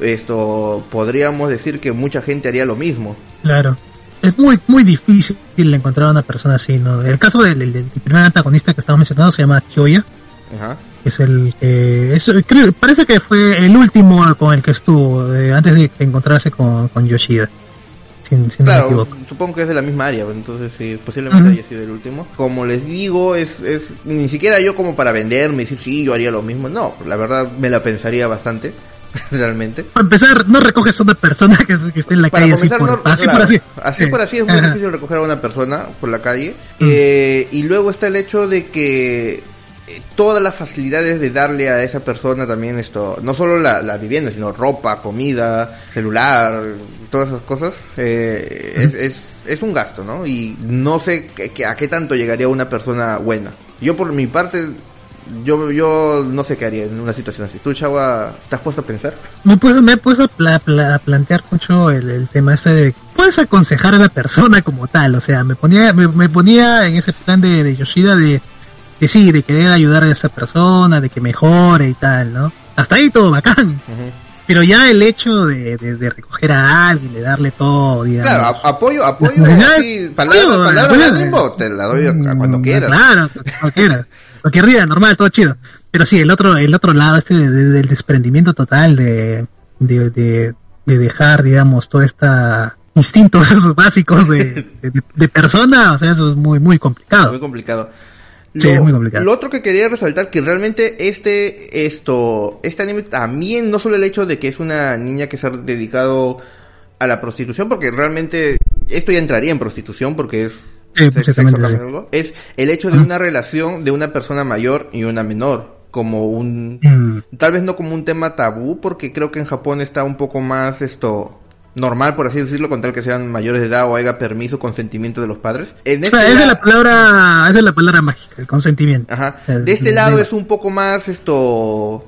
esto podríamos decir que mucha gente haría lo mismo. claro. Es muy, muy difícil encontrar a una persona así, ¿no? El caso del, del- del primer antagonista que estamos mencionando se llama Kyoya. Ajá. que es el que es, creo, parece que fue el último con el que estuvo eh, antes de encontrarse con, con Yoshida sin, si no me Claro, equivoco supongo que es de la misma área, entonces sí, posiblemente haya sido el último. Como les digo, es, es ni siquiera yo como para venderme y decir sí, yo haría lo mismo. No, la verdad me la pensaría bastante, realmente. para empezar no recoges a una persona que, que esté en la Para calle así por, no- así claro, por así así Sí. por así es muy Ajá. difícil recoger a una persona por la calle. Mm. Eh, y luego está el hecho de que todas las facilidades de darle a esa persona también esto, no solo la, la vivienda, sino ropa, comida, celular, todas esas cosas, eh, es, es, es un gasto, ¿no? Y no sé que- a qué tanto llegaría una persona buena. Yo por mi parte, yo, yo no sé qué haría en una situación así. ¿Tú, Chagua, te has puesto a pensar? Me he puesto, me he puesto a pla- pla- a plantear mucho el, el tema ese de, puedes aconsejar a la persona como tal, o sea, me ponía, me, me ponía en ese plan de, de Yoshida de, que sí, de querer ayudar a esa persona, de que mejore y tal, ¿no? Hasta ahí todo bacán. Pero ya el hecho de, de, de recoger a alguien, de darle todo, digamos. Claro, a- apoyo, apoyo, palabras, apoyo, palabras apoyo. de ánimo, te la doy a, a cuando Mm, quieras. Claro, cuando quieras. Lo que ría, normal, todo chido. Pero sí, el otro, el otro lado, este de- de- del desprendimiento total de, de, de, de dejar, digamos, toda esta instintos básicos de, de, de persona, o sea, eso es muy, muy complicado. Muy complicado. Sí, es muy complicado. Lo otro que quería resaltar que realmente este esto este anime también no solo el hecho de que es una niña que se ha dedicado a la prostitución porque realmente esto ya entraría en prostitución porque es Sí, sexo- exactamente, sexo sí. algo, es el hecho de una relación de una persona mayor y una menor como un Mm, tal vez no como un tema tabú porque creo que en Japón está un poco más esto normal por así decirlo con tal que sean mayores de edad o haya permiso consentimiento de los padres en o sea, este esa es la- la palabra, esa es la palabra mágica, el consentimiento. Ajá. De este lado es un poco más esto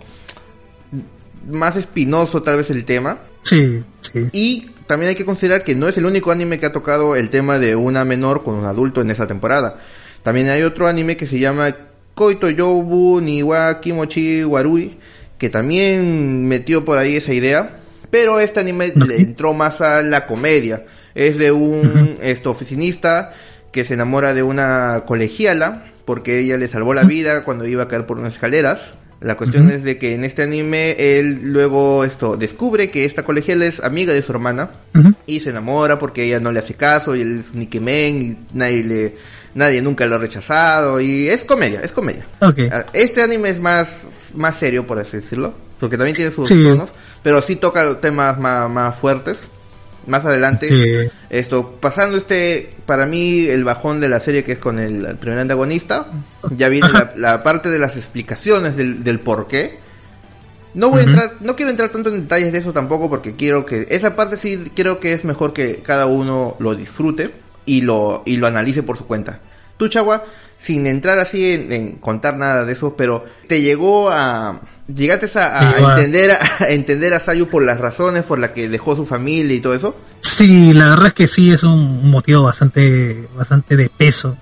más espinoso tal vez el tema Sí, sí. y también hay que considerar que no es el único anime que ha tocado el tema de una menor con un adulto en esa temporada. También hay otro anime que se llama Koito Youbu ni wa Kimochi Warui que también metió por ahí esa idea, pero este anime le entró más a la comedia. Es de un esto oficinista que se enamora de una colegiala porque ella le salvó la vida cuando iba a caer por unas escaleras. La cuestión es de que en este anime él luego esto descubre que esta colegiala es amiga de su hermana y se enamora porque ella no le hace caso y él es un Ikemen y nadie le nadie nunca lo ha rechazado y es comedia, es comedia. Ah, Este anime es más más serio por así decirlo, porque también tiene sus Sí. tonos, pero sí toca temas más, más fuertes. Más adelante Sí. esto, pasando este, para mí, el bajón de la serie que es con el, el primer antagonista, ya viene la, la parte de las explicaciones del, del por qué. No voy a entrar, no quiero entrar tanto en detalles de eso tampoco porque quiero que, esa parte sí creo que es mejor que cada uno lo disfrute y lo, y lo analice por su cuenta. Tú, Chagua, sin entrar así en, en contar nada de eso, pero te llegó a, llegaste a, entender a, a entender a Sayu por las razones por las que dejó su familia y todo eso. Sí, la verdad es que sí es un, un motivo bastante, bastante de peso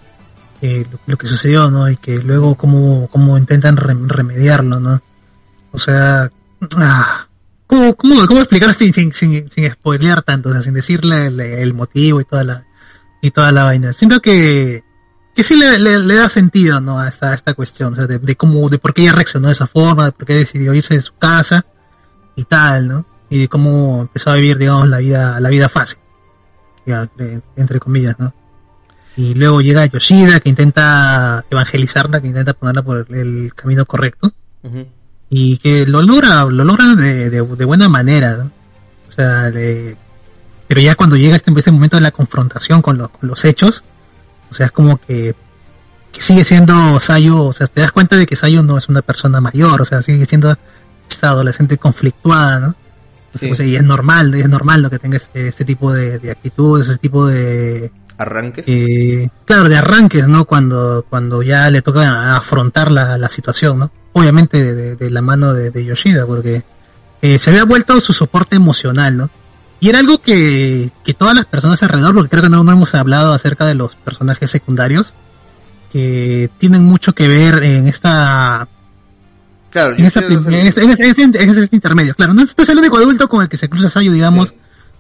eh, lo, lo que sucedió, ¿no? Y que luego cómo, cómo intentan rem- remediarlo, ¿no? O sea, ah, ¿cómo, cómo, cómo explicar sin, sin, sin, sin spoilear tanto, o sea, sin decirle el, el motivo y toda la, y toda la vaina? Siento que, que sí le, le, le da sentido, ¿no? A esta, a esta cuestión, o sea, de, de cómo, de por qué ella reaccionó de esa forma, de por qué decidió irse de su casa y tal, ¿no? Y de cómo empezó a vivir, digamos, la vida, la vida fácil, ya, entre, comillas, ¿no? Y luego llega Yoshida, que intenta evangelizarla, que intenta ponerla por el, camino correcto, y que lo logra, lo logra de, de, de buena manera, ¿no? O sea, le- pero ya cuando llega este, este momento de la confrontación con, los con los hechos, o sea, es como que, que sigue siendo Sayo, o sea, te das cuenta de que Sayo no es una persona mayor, o sea, sigue siendo esta adolescente conflictuada, ¿no? Sí. O sea, y es normal, es normal lo que tenga este, este tipo de, de actitudes, ese tipo de, Arranques. eh, claro, de arranques, ¿no? Cuando, cuando ya le toca afrontar la, la situación, ¿no? Obviamente de, de- de la mano de, de Yoshida, porque eh, se había vuelto su soporte emocional, ¿no? Y era algo que, que todas las personas alrededor, porque creo que no, no hemos hablado acerca de los personajes secundarios, que tienen mucho que ver en esta, Claro, en, este, este- este- este intermedio, claro, no es, el único adulto con el que se cruza Sayo, digamos, Sí.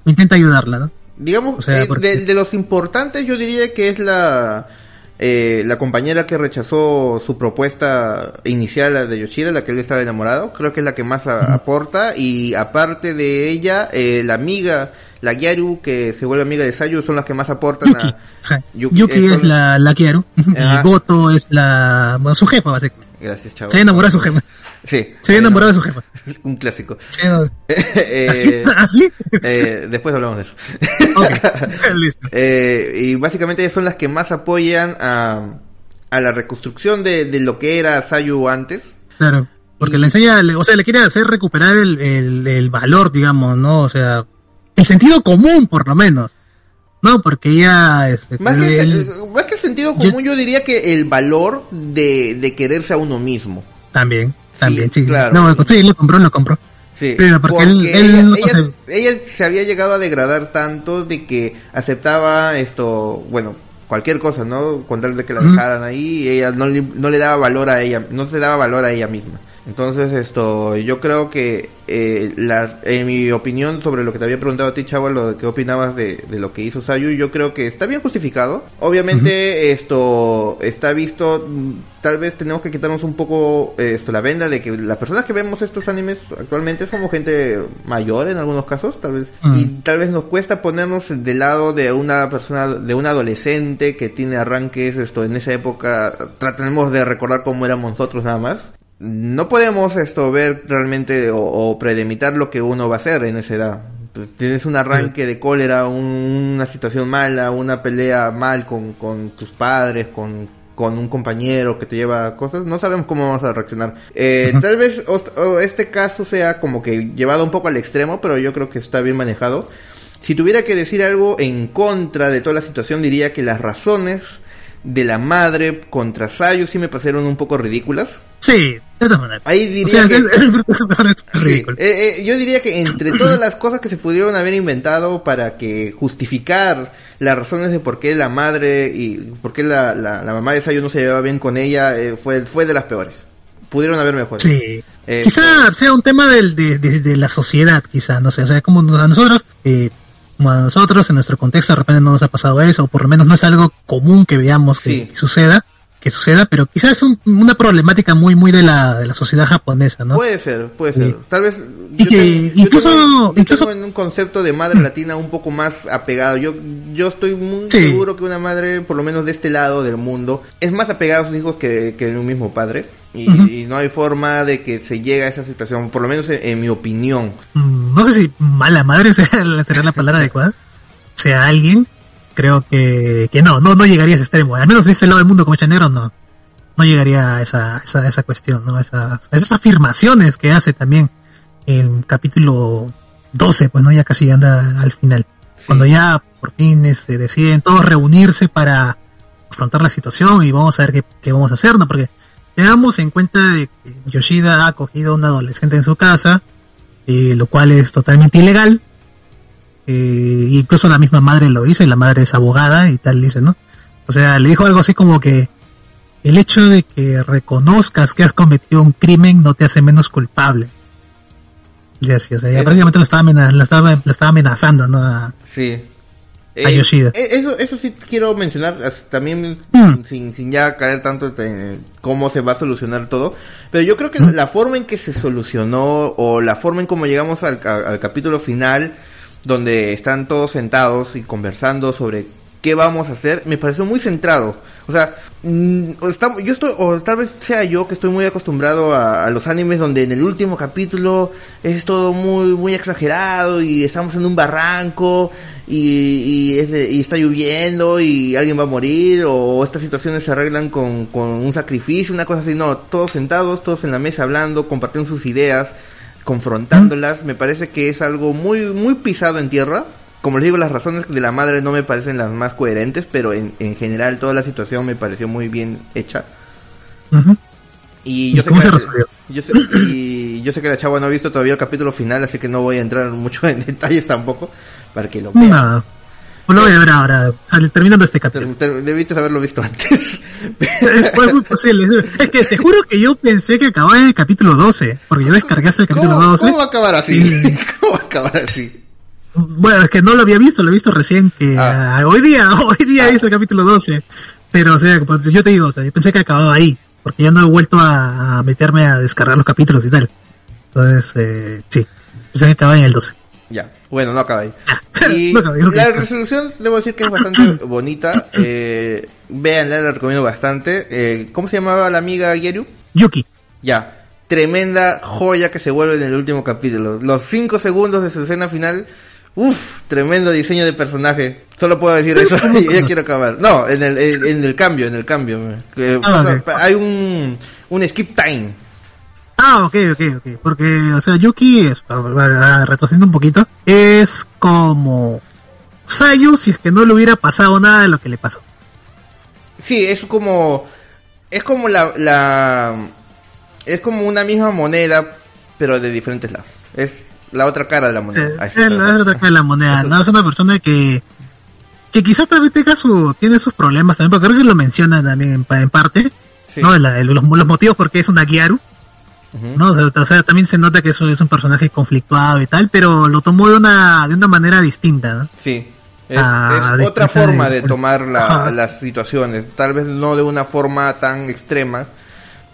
intenta ayudarla, ¿no? Digamos, O sea, eh, porque- de, de los importantes yo diría que es la eh, la compañera que rechazó su propuesta inicial, la de Yoshida, la que él estaba enamorado, creo que es la que más a- aporta y aparte de ella, eh, la amiga, la Gyaru, que se vuelve amiga de Sayu, son las que más aportan Yuki. a... Yuki, Yuki, eh, es la, la. Y Goto es la, bueno, su jefa, básicamente. Gracias, chavo. Se enamoró de su jefa. Sí. Se enamoró de su jefa. Un clásico. Eh, ¿Así? eh, después hablamos de eso. Listo. Eh, y básicamente son las que más apoyan a, a la reconstrucción de, de lo que era Sayu antes. Claro. Porque le enseña, le- o sea, le quiere hacer recuperar el, el, el valor, digamos, ¿no? O sea, el sentido común, por lo menos. No, porque ella, este, Más que, él- más que sentido común, yo, diría que el valor de, de quererse a uno mismo. también, también, sí. claro. No, sí, lo compró, lo compró. Sí, Pero porque él- él ella, no ella- se- ella se había llegado a degradar tanto de que aceptaba esto, bueno, cualquier cosa, ¿no? Con tal de que la dejaran ahí, ella no le, no le daba valor a ella, no se daba valor a ella misma. Entonces, esto, yo creo que, eh, la, en mi opinión sobre lo que te había preguntado a ti, Chavo, lo de qué opinabas de, de lo que hizo Sayu, yo creo que está bien justificado. Obviamente, esto está visto, mm, tal vez tenemos que quitarnos un poco esto, la venda de que las personas que vemos estos animes actualmente somos gente mayor en algunos casos, tal vez, Mm. y tal vez nos cuesta ponernos del lado de una persona, de un adolescente que tiene arranques, esto, en esa época, tratemos de recordar cómo éramos nosotros nada más. No podemos esto ver realmente o, o predemitar lo que uno va a hacer en esa edad. Pues tienes un arranque de cólera, un- una situación mala, una pelea mal con, con tus padres, con, con un compañero que te lleva a cosas, no sabemos cómo vamos a reaccionar. Eh, Tal vez o este caso sea como que llevado un poco al extremo, pero yo creo que está bien manejado. Si tuviera que decir algo en contra de toda la situación, diría que las razones de la madre contra Sayu sí me pasaron un poco ridículas. Sí, de todas maneras. Ahí O diría sea, que... es, Sí, eh, eh, yo diría que entre todas las cosas que se pudieron haber inventado para que justificar las razones de por qué la madre y por qué la, la, la mamá de Sayu no se llevaba bien con ella, eh, fue, fue de las peores. Pudieron haber mejores. Sí. Quizá sea un tema del, de, de, de la sociedad, quizá, no sé, o sea, como a nosotros, eh, como a nosotros en nuestro contexto de repente no nos ha pasado eso, o por lo menos no es algo común que veamos que, Sí. que suceda, que suceda, pero quizás es un- una problemática muy, muy de la, de la sociedad japonesa, ¿no? Puede ser, puede ser. Sí. Tal vez yo que tengo- yo incluso- yo incluso- tengo en un concepto de madre latina un poco más apegado. Yo yo estoy muy Sí. seguro que una madre, por lo menos de este lado del mundo, es más apegada a sus hijos que, que un mismo padre. Y, y no hay forma de que se llegue a esa situación, por lo menos en, en mi opinión. Mm, no sé si mala madre sea, será la palabra adecuada, sea alguien, creo que, que no, no, no llegaría a ese extremo, al menos de este lado del mundo como chanero no, no llegaría a esa, esa, esa cuestión, ¿no? Esas, esas afirmaciones que hace también el capítulo 12, pues no, ya casi anda al final, cuando ya por fin este, deciden todos reunirse para afrontar la situación y vamos a ver qué, qué vamos a hacer, ¿no? Porque tengamos en cuenta de que Yoshida ha acogido a un adolescente en su casa, eh, lo cual es totalmente ilegal. Eh, incluso la misma madre lo dice, la madre es abogada y tal dice, ¿no? O sea, le dijo algo así como que el hecho de que reconozcas que has cometido un crimen no te hace menos culpable. Y así, o sea, ya Eso- prácticamente lo estaba, amena- lo estaba, lo estaba amenazando, ¿no? A- Sí. A Yoshida. eh, Eso, eso sí quiero mencionar, también Mm. sin, sin ya caer tanto en cómo se va a solucionar todo, pero yo creo que Mm. la forma en que se solucionó o la forma en cómo llegamos al, al capítulo final, donde están todos sentados y conversando sobre qué vamos a hacer, me pareció muy centrado. O sea, mm, yo estoy, o tal vez sea yo que estoy muy acostumbrado a, los animes donde en el último capítulo es todo muy, muy exagerado y estamos en un barranco y, y, es de- y está lloviendo y alguien va a morir o estas situaciones se arreglan con, con un sacrificio, una cosa así. No, todos sentados, todos en la mesa hablando, compartiendo sus ideas, confrontándolas. Me parece que es algo muy, muy pisado en tierra. Como les digo, las razones de la madre no me parecen las más coherentes, pero en, en general toda la situación me pareció muy bien hecha. Y ¿Y yo sé, que la, yo sé- y yo sé que la chava no ha visto todavía el capítulo final, así que no voy a entrar mucho en detalles tampoco, para que lo vean. No. Pues lo voy a ver ahora, terminando este capítulo. Debiste haberlo visto antes. Es muy, posible. Es que te juro que yo pensé que acababa en el capítulo 12, porque yo descargué hasta el capítulo ¿Cómo, 12. cómo va a acabar así? Sí. ¿Cómo va a acabar así? Bueno, es que no lo había visto, lo he visto recién que Ah. ah, hoy día, hoy día hice el capítulo 12. Pero o sea, yo te digo, o sea, yo pensé que acababa ahí, porque ya no he vuelto a, a meterme a descargar los capítulos y tal. Entonces, eh, sí, pensé que acababa en el 12. Ya, bueno, no acaba ahí. Y No la resolución, debo decir que es bastante bonita. Eh, véanla, la recomiendo bastante. Eh, ¿Cómo se llamaba la amiga Yeru? Yuki. Ya, tremenda joya que se vuelve en el último capítulo. Los cinco segundos de su escena final, Uf, tremendo diseño de personaje. Solo puedo decir eso y ya quiero acabar. No, en el, en, en el cambio, en el cambio. Que Ah, pasa-. Hay un, un skip time. Ah, ok, ok, ok. Porque, o sea, Yuki, es, retrocediendo un poquito, es como Sayu si es que no le hubiera pasado nada de lo que le pasó. Sí, es como, es como la, la, es como una misma moneda, pero de diferentes lados. Es la otra cara de la moneda. Eh, es la otra cara de la moneda, ¿no? Es una persona que, que quizás también tenga su, tiene sus problemas también, porque creo que lo menciona también en, en parte, Sí. ¿no? La- los, los motivos por qué es una Gyaru, ¿no? O sea, o sea, también se nota que es un, es un personaje conflictuado y tal, pero lo tomó de una, de una manera distinta, ¿no? Sí. Es, Ah, otra forma de- de tomar la- las situaciones. Tal vez no de una forma tan extrema,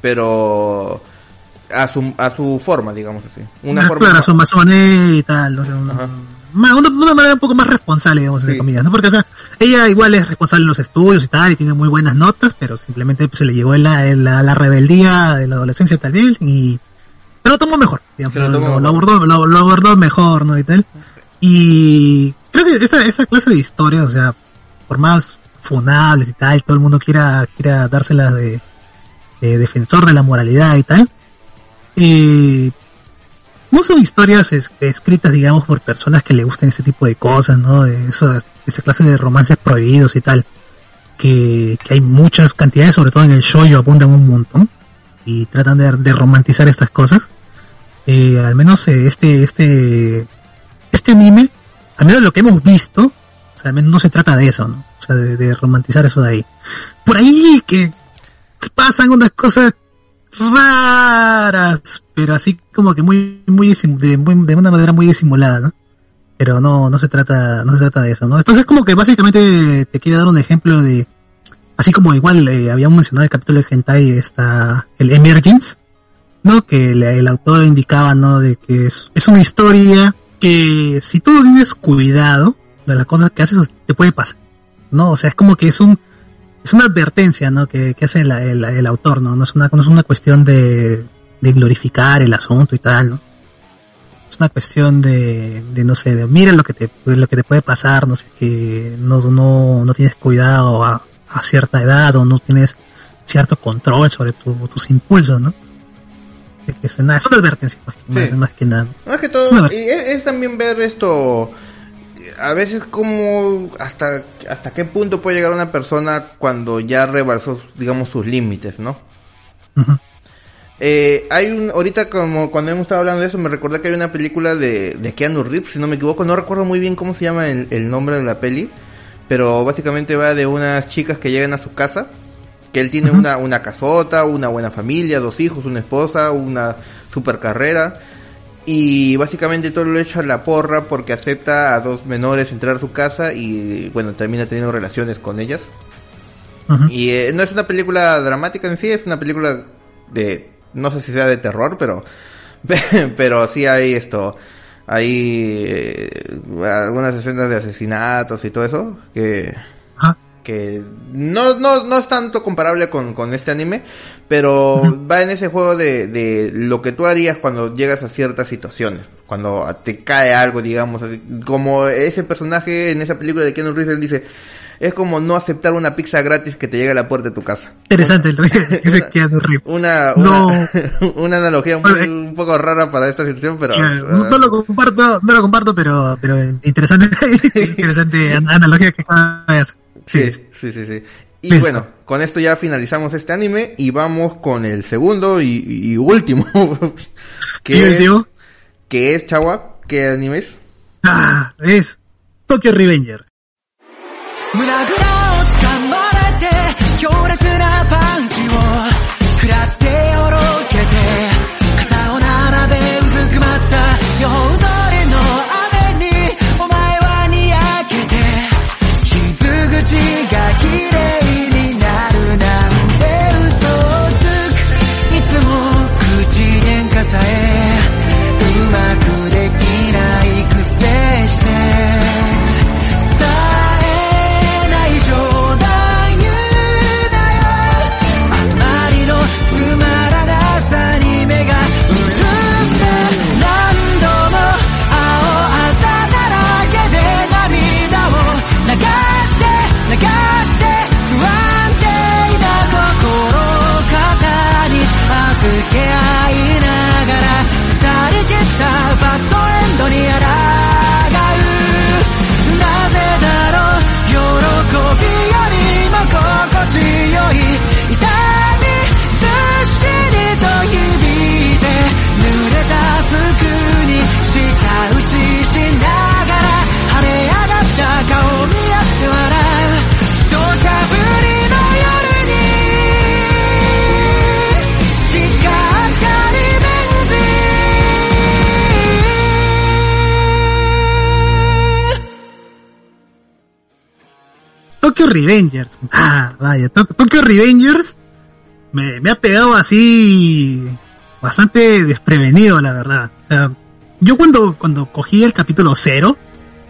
pero a su, a su forma, digamos así. Una forma claro, más- su, y tal, Ma- una, una manera un poco más responsable, digamos, entre Sí. comillas, ¿no? Porque, o sea, ella igual es responsable en los estudios y tal, y tiene muy buenas notas, pero simplemente pues, se le llegó la, la, la rebeldía de la adolescencia tal vez, y... Pero lo tomó mejor, digamos, lo lo, lo abordó, lo, abordó mejor, ¿no? Y tal. Y creo que esta, esta clase de historias, o sea, por más funables y tal, todo el mundo quiera, quiera dárselas de, de defensor de la moralidad y tal, eh, no son historias es- escritas, digamos, por personas que le gusten este tipo de cosas, ¿no? Eso, esa clase de romances prohibidos y tal. Que, que hay muchas cantidades, sobre todo en el shoujo abundan un montón. Y tratan de, de romantizar estas cosas. Eh, al menos eh, este, este, este anime, al menos lo que hemos visto, o sea, al menos no se trata de eso, ¿no? O sea, de, de romantizar eso de ahí. Por ahí que pasan unas cosas raras, pero así como que muy, muy, de, muy- de una manera muy disimulada, ¿no? Pero no, no se trata, no se trata de eso, ¿no? Entonces como que básicamente te quiere dar un ejemplo de, así como igual eh, habíamos mencionado el capítulo de Hentai, está el Emergence, ¿no? Que el, el autor indicaba, ¿no? De que es, es una historia que si tú tienes cuidado de las cosas que haces, te puede pasar, ¿no? O sea, es como que es un, es una advertencia, ¿no? Que, que hace el, el, el autor, ¿no? No es una, no es una cuestión de, de glorificar el asunto y tal, ¿no? Es una cuestión de, de no sé, de mira lo que te, lo que te puede pasar, no sé, que no, no, no tienes cuidado a, a cierta edad o no tienes cierto control sobre tu- tus impulsos, ¿no? Que- que es, nada, es una advertencia, más, que- Sí. más- más que nada. Más que todo, y es, es también ver esto, a veces como hasta, hasta qué punto puede llegar una persona cuando ya rebasó, digamos, sus límites, ¿no? Eh, hay un, ahorita como cuando hemos estado hablando de eso, me recordé que hay una película de, de Keanu Reeves, si no me equivoco, no recuerdo muy bien cómo se llama el, el nombre de la peli, pero básicamente va de unas chicas que llegan a su casa, que él tiene una, una casota, una buena familia, dos hijos, una esposa, una super carrera, y básicamente todo lo echa a la porra porque acepta a dos menores entrar a su casa y bueno, termina teniendo relaciones con ellas. Y eh, no es una película dramática en sí, es una película de, no sé si sea de terror, pero, pero sí hay esto, hay eh, algunas escenas de asesinatos y todo eso, que, que no, no, no es tanto comparable con, con este anime, pero va en ese juego de, de lo que tú harías cuando llegas a ciertas situaciones, cuando te cae algo, digamos, así, como ese personaje en esa película de Keanu Reeves dice, es como no aceptar una pizza gratis que te llega a la puerta de tu casa. Interesante, lo que dice Keanu Reeves. Una, No. una, una analogía muy- eh, un poco rara para esta situación, pero... No, lo comparto, no lo comparto, pero, pero interesante, interesante an- analogía que acabas Sí, sí, sí, sí. Y bueno, con esto ya finalizamos este anime y vamos con el segundo y, último. que ¿Y último? ¿Qué es, Chawa? ¿Qué anime es? Ah, es Tokyo Revenger. Tokyo Revengers. Ah, vaya, To- Tokyo Revengers me, me ha pegado así bastante desprevenido, la verdad. O sea, yo cuando, cuando cogí el capítulo cero,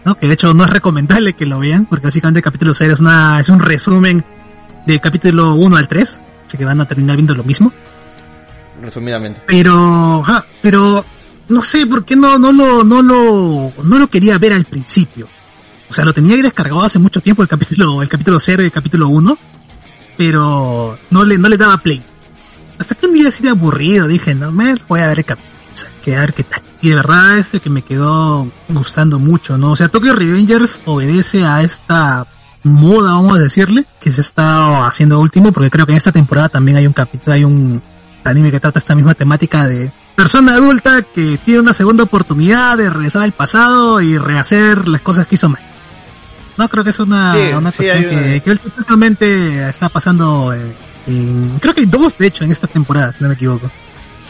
¿no? que de hecho no es recomendable que lo vean, porque básicamente el capítulo cero es, una, es un resumen del capítulo 1 al 3, así que van a terminar viendo lo mismo. Resumidamente. Pero, pero no sé por qué no, no lo, no lo, no lo quería ver al principio. O sea, lo tenía ahí descargado hace mucho tiempo el capítulo, el capítulo 0 y el capítulo 1, pero no le, no le daba play. Hasta que un día así de aburrido dije, no, me voy a ver el capítulo, o sea, que a ver qué tal. Y de verdad este que me quedó gustando mucho, ¿no? O sea, Tokyo Revengers obedece a esta moda, vamos a decirle, que se está haciendo último, porque creo que en esta temporada también hay un capítulo, hay un anime que trata esta misma temática de persona adulta que tiene una segunda oportunidad de regresar al pasado y rehacer las cosas que hizo mal. No, creo que es una, Sí, una sí, cuestión hay una- que, que últimamente está pasando eh, en- creo que hay dos de hecho en esta temporada, si no me equivoco.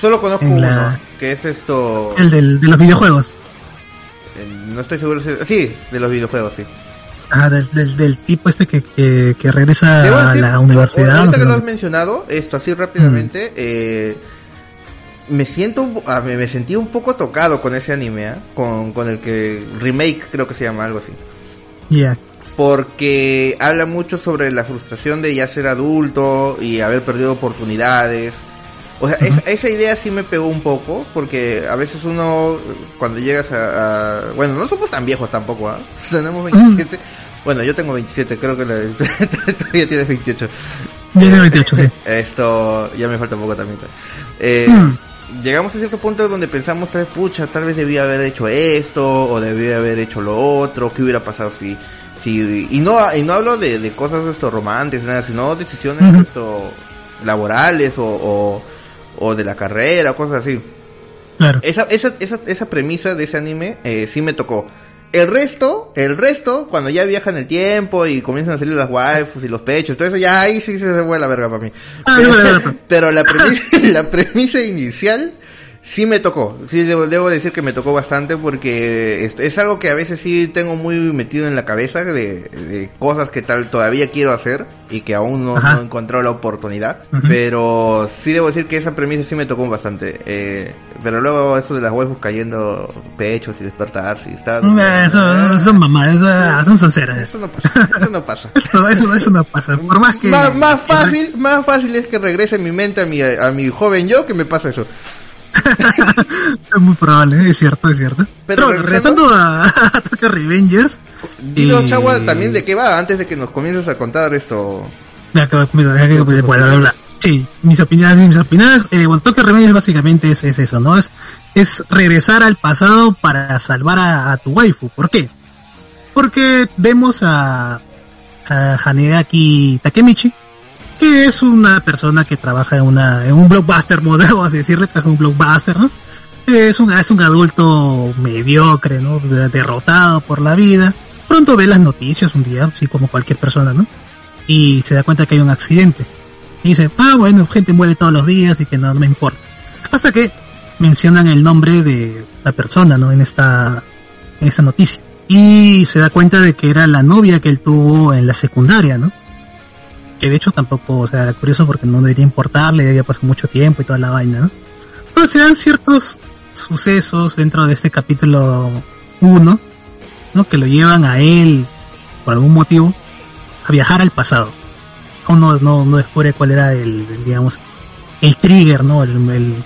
Solo conozco En uno, la- que es esto... El del, de los videojuegos. eh, No estoy seguro si... Sí, de los videojuegos, sí. Ah, del, del, del tipo este que, que, que regresa a decir, la universidad. Ahorita que lo has mencionado, esto así rápidamente, eh, me siento, ah, me, me sentí un poco tocado con ese anime, ¿ah? con, con el que remake creo que se llama algo así, Ya. porque habla mucho sobre la frustración de ya ser adulto y haber perdido oportunidades. O sea, esa, esa idea sí me pegó un poco, porque a veces uno, cuando llegas a... a- bueno, no somos tan viejos tampoco, ¿ah? Tenemos 27. Bueno, yo tengo 27, creo que la, todavía tienes 28. Ya tiene 28, sí. Esto ya me falta un poco también. Eh, Mm. Llegamos a cierto punto donde pensamos, tal vez, pucha, tal vez debía haber hecho esto, o debía haber hecho lo otro, qué hubiera pasado si... si y no y no hablo de, de cosas esto románticas, nada, sino decisiones esto laborales o, o, o de la carrera, cosas así. Claro. Esa, esa, esa, esa premisa de ese anime eh, sí me tocó. El resto, el resto, cuando ya viajan el tiempo y comienzan a salir las waifus y los pechos, todo eso ya ahí sí se fue la verga para mí. Ah, pero, no. pero la premisa, la premisa inicial sí me tocó. Sí debo, debo decir que me tocó bastante porque es, es algo que a veces sí tengo muy metido en la cabeza de, de cosas que tal todavía quiero hacer y que aún no, he encontrado la oportunidad. Pero sí debo decir que esa premisa sí me tocó bastante. Eh, pero luego eso de las waifus cayendo pechos y despertarse y está... Eh, Eso, mamá, eso, son sinceras. Eso no pasa. Eso no pasa. Eso, eso, eso no pasa. Por más que. más, más fácil, más fácil es que regrese mi mente a mi, a mi joven yo que me pasa eso. Es muy probable, es cierto, es cierto. Pero Pero, regresando- a, a Tokyo Revengers. Y- Chagua, también de qué va antes de que nos comiences a contar esto. Ya que- ya que- bueno, bla, bla, bla. Sí, mis opiniones, mis opiniones. Eh, bueno, Tokyo Revengers básicamente es, es eso, ¿no? Es, es regresar al pasado para salvar a, a tu waifu. ¿Por qué? Porque vemos a, a Hanegaki Takemichi, que es una persona que trabaja en una en un blockbuster, podemos así decirle, trabaja en un blockbuster, ¿no? Es un, es un adulto mediocre, ¿no? De- Derrotado por la vida. Pronto ve las noticias un día, así como cualquier persona, ¿no? Y se da cuenta que hay un accidente. Y dice, ah, bueno, gente muere todos los días y que no, no me importa. Hasta que mencionan el nombre de la persona, ¿no? En esta, en esta noticia. Y se da cuenta de que era la novia que él tuvo en la secundaria, ¿no? Que de hecho tampoco, o sea, era curioso porque no debería importarle, había pasado mucho tiempo y toda la vaina, ¿no? Entonces se dan ciertos sucesos dentro de este capítulo 1, ¿no? Que lo llevan a él, por algún motivo, a viajar al pasado. Aún no, no, no descubre cuál era el, digamos, el trigger, ¿no? El, el-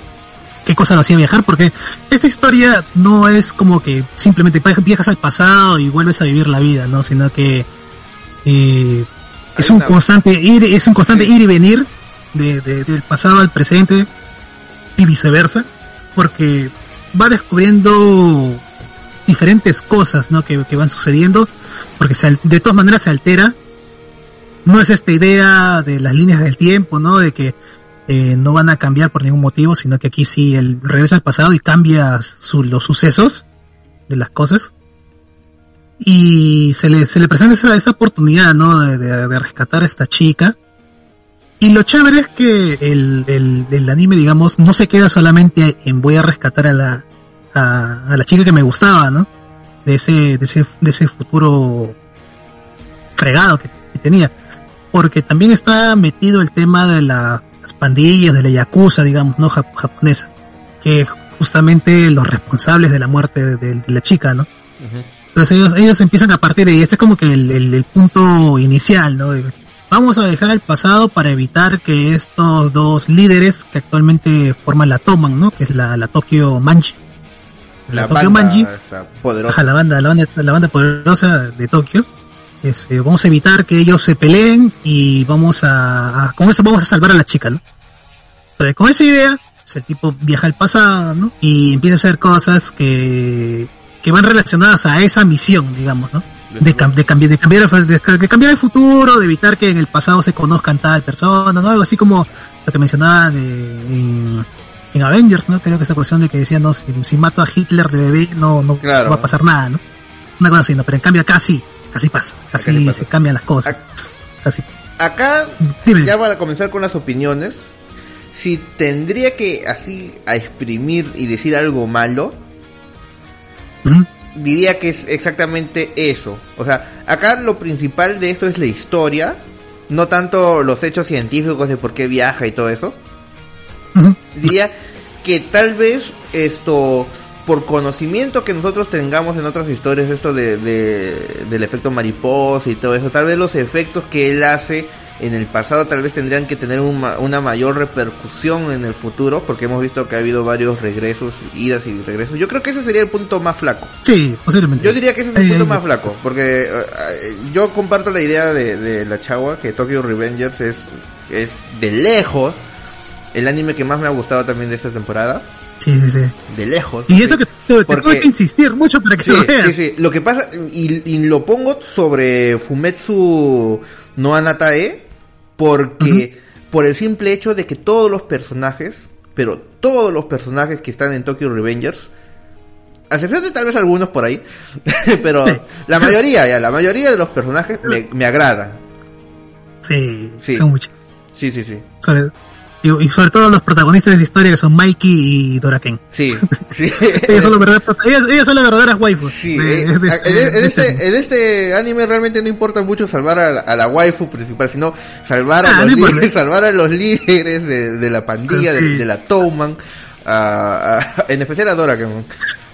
qué cosa lo hacía viajar, porque esta historia no es como que simplemente viajas al pasado y vuelves a vivir la vida, ¿no? Sino que eh, es un una- constante ir, es un constante Sí. ir y venir de, de- del pasado al presente y viceversa, porque va descubriendo diferentes cosas, ¿no? Que, que van sucediendo, porque se al- de todas maneras se altera. No es esta idea de las líneas del tiempo, ¿no? De que eh, no van a cambiar por ningún motivo, sino que aquí sí él regresa al pasado y cambia su- los sucesos de las cosas. Y se le, se le presenta esa, esa oportunidad, ¿no? De, de- rescatar a esta chica. Y lo chévere es que el, el, el anime, digamos, no se queda solamente en voy a rescatar a la, a, la chica que me gustaba, ¿no? De ese, de ese, de ese futuro fregado que, tenía. Porque también está metido el tema de la- las pandillas, de la yakuza, digamos, no Jap- japonesa, que justamente los responsables de la muerte de la chica, ¿no? Entonces ellos, ellos empiezan a partir de ahí. Este es como que el, el- el punto inicial, ¿no? De- vamos a dejar el pasado para evitar que estos dos líderes que actualmente forman la Toman, ¿no? Que es la, la Tokyo Manji. La Tokyo banda Manji. poderosa. Ajá, la banda, la banda, la banda poderosa de Tokio. Es, eh, vamos a evitar que ellos se peleen y vamos a, a- con eso vamos a salvar a la chica, ¿no? Entonces, con esa idea, el tipo viaja al pasado, ¿no? Y empieza a hacer cosas que, que van relacionadas a esa misión, digamos, ¿no? De, cam- de, cambiar, de, cambiar, el- de, de cambiar el futuro, de evitar que en el pasado se conozcan tal persona, ¿no? Algo así como lo que mencionaba de, en, en Avengers, ¿no? Creo que esa cuestión de que decían, no, si, si mato a Hitler de bebé, no, no, Claro. no va a pasar nada, ¿no? Una cosa así, ¿no? Pero en cambio acá sí, casi pasa, casi, sí pasa. se cambian las cosas. Casi. Acá, Dime. ya para comenzar con las opiniones, si tendría que así a exprimir y decir algo malo, Diría que es exactamente eso. O sea, acá lo principal de esto es la historia, no tanto los hechos científicos de por qué viaja y todo eso. Diría que tal vez esto, por conocimiento que nosotros tengamos en otras historias, esto de, de- del efecto mariposa y todo eso, tal vez los efectos que él hace en el pasado tal vez tendrían que tener un una mayor repercusión en el futuro, porque hemos visto que ha habido varios regresos, idas y regresos. Yo creo que ese sería el punto más flaco. Sí, posiblemente. Yo diría que ese es el Eh, punto eh, más flaco, porque eh, eh, yo comparto la idea de, de la chagua que Tokyo Revengers es, es de lejos el anime que más me ha gustado también de esta temporada, Sí, sí, sí. de lejos. Y eso que te, Porque- tuve que insistir mucho para que Sí, lo veas. sí, sí. Lo que pasa, y, y lo pongo sobre Fumetsu no Anatae, porque por el simple hecho de que todos los personajes, pero todos los personajes que están en Tokyo Revengers, a excepción de tal vez algunos por ahí, pero la mayoría, ya, la mayoría de los personajes me, me agradan. Sí, Sí. son muchos. Sí, sí, sí. Sobre, y, sobre todo los protagonistas de esa historia que son Mikey y Doraken. Sí, sí. ellos, son los verdaderos, ellos, ellos son las verdaderas waifus. Sí, de- de- de- en, este en anime realmente no importa mucho salvar a la, a la waifu principal, sino salvar a, Ah, los, importa. líderes, salvar a los líderes de, la pandilla, Sí. de, la Touman, a- a- en especial a Doraemon.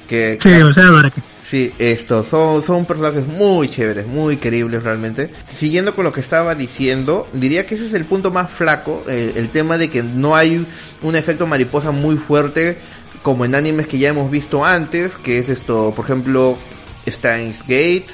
Que, Sí, o sea, Doraken. Sí, estos son, son personajes muy chéveres, muy queribles realmente. Siguiendo con lo que estaba diciendo, diría que ese es el punto más flaco, eh, el tema de que no hay un efecto mariposa muy fuerte como en animes que ya hemos visto antes, que es esto, por ejemplo, Steins Gate,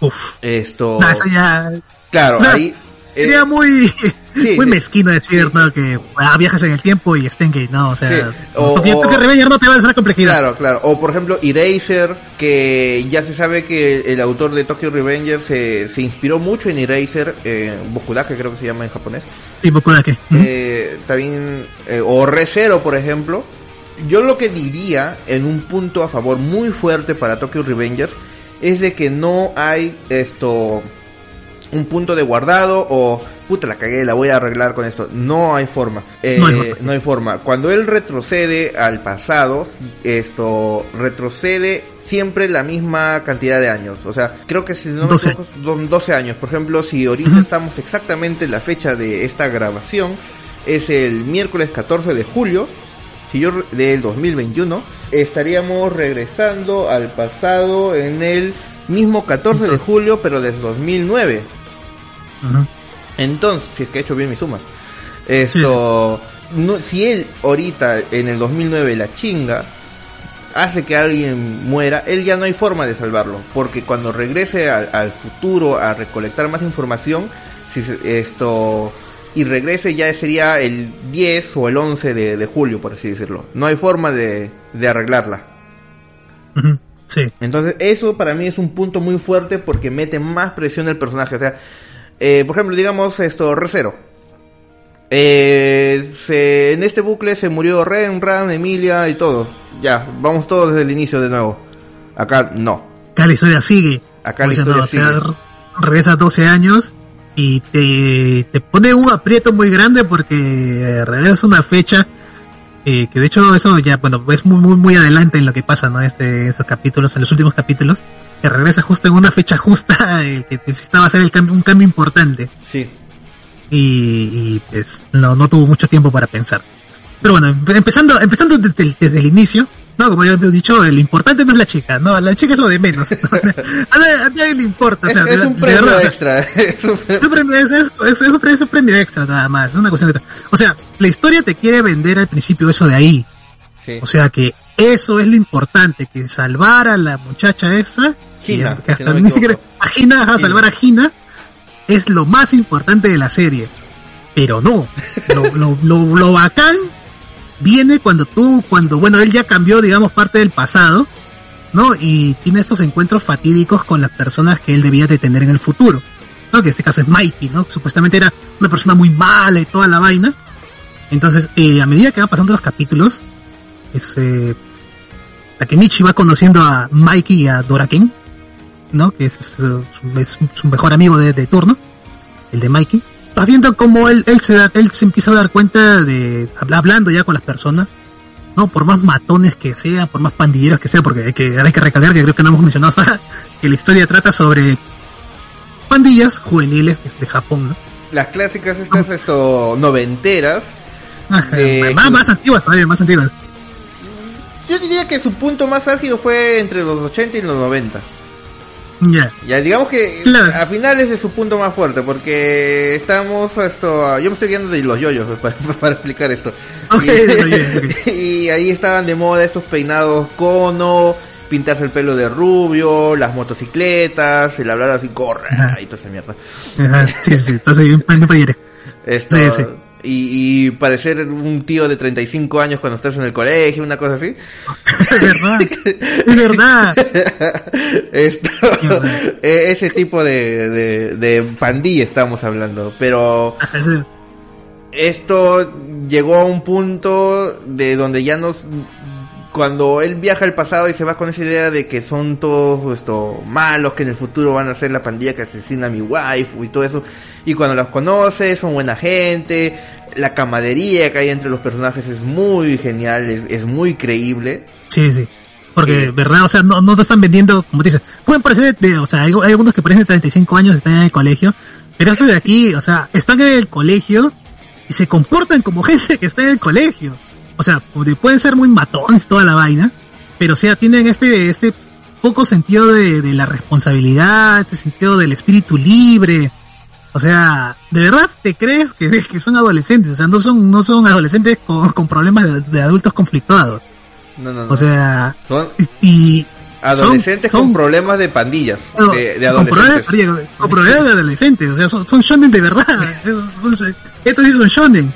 Uf. esto... No, eso ya Claro, ahí... eh, sería muy, sí, muy sí. mezquino decir, ¿no? Que ah, viajas en el tiempo y Stengate, no, o sea, Sí, o- porque, o- porque Revenger no te va a hacer complejidad. Claro, claro. O por ejemplo, Eraser, que ya se sabe que el autor de Tokyo Revengers se, se inspiró mucho en Eraser, eh, Bokudake creo que se llama en japonés. Sí, Bokudake. Eh, también, eh, o Recero, por ejemplo. Yo lo que diría en un punto a favor muy fuerte para Tokyo Revengers es de que no hay esto un punto de guardado o puta la cagué, la voy a arreglar con esto. No hay forma. Eh, No hay forma. no hay forma. Cuando él retrocede al pasado, esto retrocede siempre la misma cantidad de años. O sea, creo que si no me 12. equivoco, son 12 años. Por ejemplo, si ahorita estamos exactamente en la fecha de esta grabación, es el miércoles 14 de julio, si yo del 2021, estaríamos regresando al pasado en el mismo 14 de julio, pero desde 2009. Entonces, si es que he hecho bien mis sumas. Esto, no, si él ahorita en el 2009 la chinga, hace que alguien muera, él ya no hay forma de salvarlo, porque cuando regrese al, al futuro a recolectar más información, si esto y regrese ya sería el 10 o el 11 de, de julio, por así decirlo. No hay forma de, de arreglarla. Sí. Entonces, eso para mí es un punto muy fuerte porque mete más presión al personaje. O sea, eh, por ejemplo, digamos esto, Recero. Eh, se- en este bucle se murió Ren, Ran, Emilia y todo. Ya, vamos todos desde el inicio de nuevo. Acá no. Acá la historia sigue. Acá la historia no, o sea, sigue. re- regresa 12 años y te, te pone un aprieto muy grande porque eh, regresa una fecha eh, que de hecho eso ya, bueno, es muy, muy, muy adelante en lo que pasa, ¿no? Este, esos capítulos, en los últimos capítulos. Que regresa justo en una fecha justa, eh, que necesitaba hacer el cambio, un cambio importante. Sí. Y, y, pues no, no tuvo mucho tiempo para pensar. Pero bueno, empe- empezando, empezando desde, el- desde el inicio, no, como ya hemos dicho, lo importante no es la chica, no, la chica es lo de menos. a, nadie, a nadie le importa, o Es, sea, es de- un premio verdad, o sea, extra. es un premio- es es, es- es un premio- es extra nada más, es una cuestión de... O sea, la historia te quiere vender al principio eso de ahí. Sí. O sea que eso es lo importante, que salvar a la muchacha esa, Gina, que, hasta no ni siquiera a Gina, Gina. salvar a Gina, es lo más importante de la serie. Pero no, lo, lo, lo, lo bacán viene cuando tú, cuando, bueno, él ya cambió, digamos, parte del pasado, ¿no? Y tiene estos encuentros fatídicos con las personas que él debía de tener en el futuro, ¿no? Que en este caso es Mikey, ¿no? Supuestamente era una persona muy mala y toda la vaina. Entonces, eh, a medida que van pasando los capítulos, es, eh, Takemichi va conociendo a Mikey y a Doraken, ¿no? Que es, su, es su mejor amigo de, de turno, el de Mikey. Vas viendo cómo él, él, se da- él se empieza a dar cuenta de, habla- hablando ya con las personas, ¿no? Por más matones que sean, por más pandilleros que sean, porque hay que, hay que recalcar que creo que no hemos mencionado ahora, que la historia trata sobre pandillas juveniles de, de Japón, ¿no? Las clásicas estas esto noventeras. Ajá, De- más, más antiguas todavía, más antiguas. Yo diría que su punto más álgido fue entre los 80 y los 90. Ya. Ya digamos que Claro. a finales de su punto más fuerte, porque estamos esto, yo me estoy guiando de los yoyos para, para explicar esto. Ok, y, ahí estaban de moda estos peinados cono, pintarse el pelo de rubio, las motocicletas, el hablar así corre y toda esa mierda. Ajá, sí, sí, sí, entonces bien, bien payere. Esto, Sí, sí. Y, y parecer un tío de 35 años cuando estás en el colegio, una cosa así. Es verdad, es verdad. Esto, eh, ese tipo de, de, de pandilla estamos hablando. Pero esto llegó a un punto de donde ya nos cuando él viaja al pasado y se va con esa idea de que son todos esto malos que en el futuro van a ser la pandilla que asesina a mi waifu y todo eso y cuando los conoce son buena gente la camadería que hay entre los personajes es muy genial es, es muy creíble Sí, sí. Porque, Sí. ¿verdad? O sea, no, no te están vendiendo, como te dices, pueden parecer, de, o sea, hay, hay algunos que parecen de 35 años, están en el colegio, pero estos de aquí, o sea, están en el colegio y se comportan como gente que está en el colegio. O sea, pueden ser muy matones toda la vaina, pero o sea, tienen este, este poco sentido de, de la responsabilidad, este sentido del espíritu libre. O sea, ¿de verdad te crees que, que son adolescentes? O sea, no son, no son adolescentes con, con problemas de, de adultos conflictuados. no no no O sea, son y adolescentes son- con problemas de pandillas no, de, de con problemas, adolescentes con problemas de adolescentes, o sea, son, son shonen de verdad. Estos sí son shonen.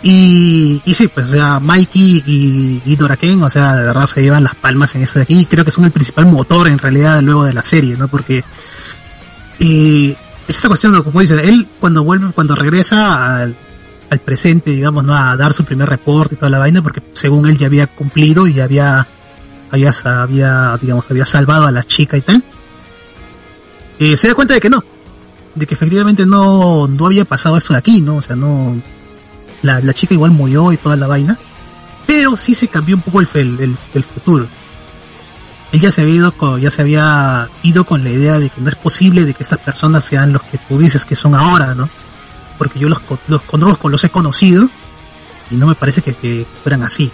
Y, y sí, pues, o sea, Mikey y, y Doraken, o sea, de verdad se llevan las palmas en esto de aquí. Creo que son el principal motor en realidad luego de la serie, ¿no? Porque, eh, es esta cuestión, como dice, él cuando vuelve, cuando regresa al, presente, digamos, ¿no? A dar su primer reporte y toda la vaina, porque según él ya había cumplido y había, había, había, digamos, había salvado a la chica y tal. Eh, se da cuenta de que no, de que efectivamente no, no había pasado esto de aquí, ¿no? O sea, no, la, la chica igual murió y toda la vaina, pero sí se cambió un poco el, el- el futuro. Él ya se había ido con, ya se había ido con la idea de que no es posible de que estas personas sean los que tú dices que son ahora, ¿no? Porque yo los, los conozco, los he conocido y no me parece que, que fueran así.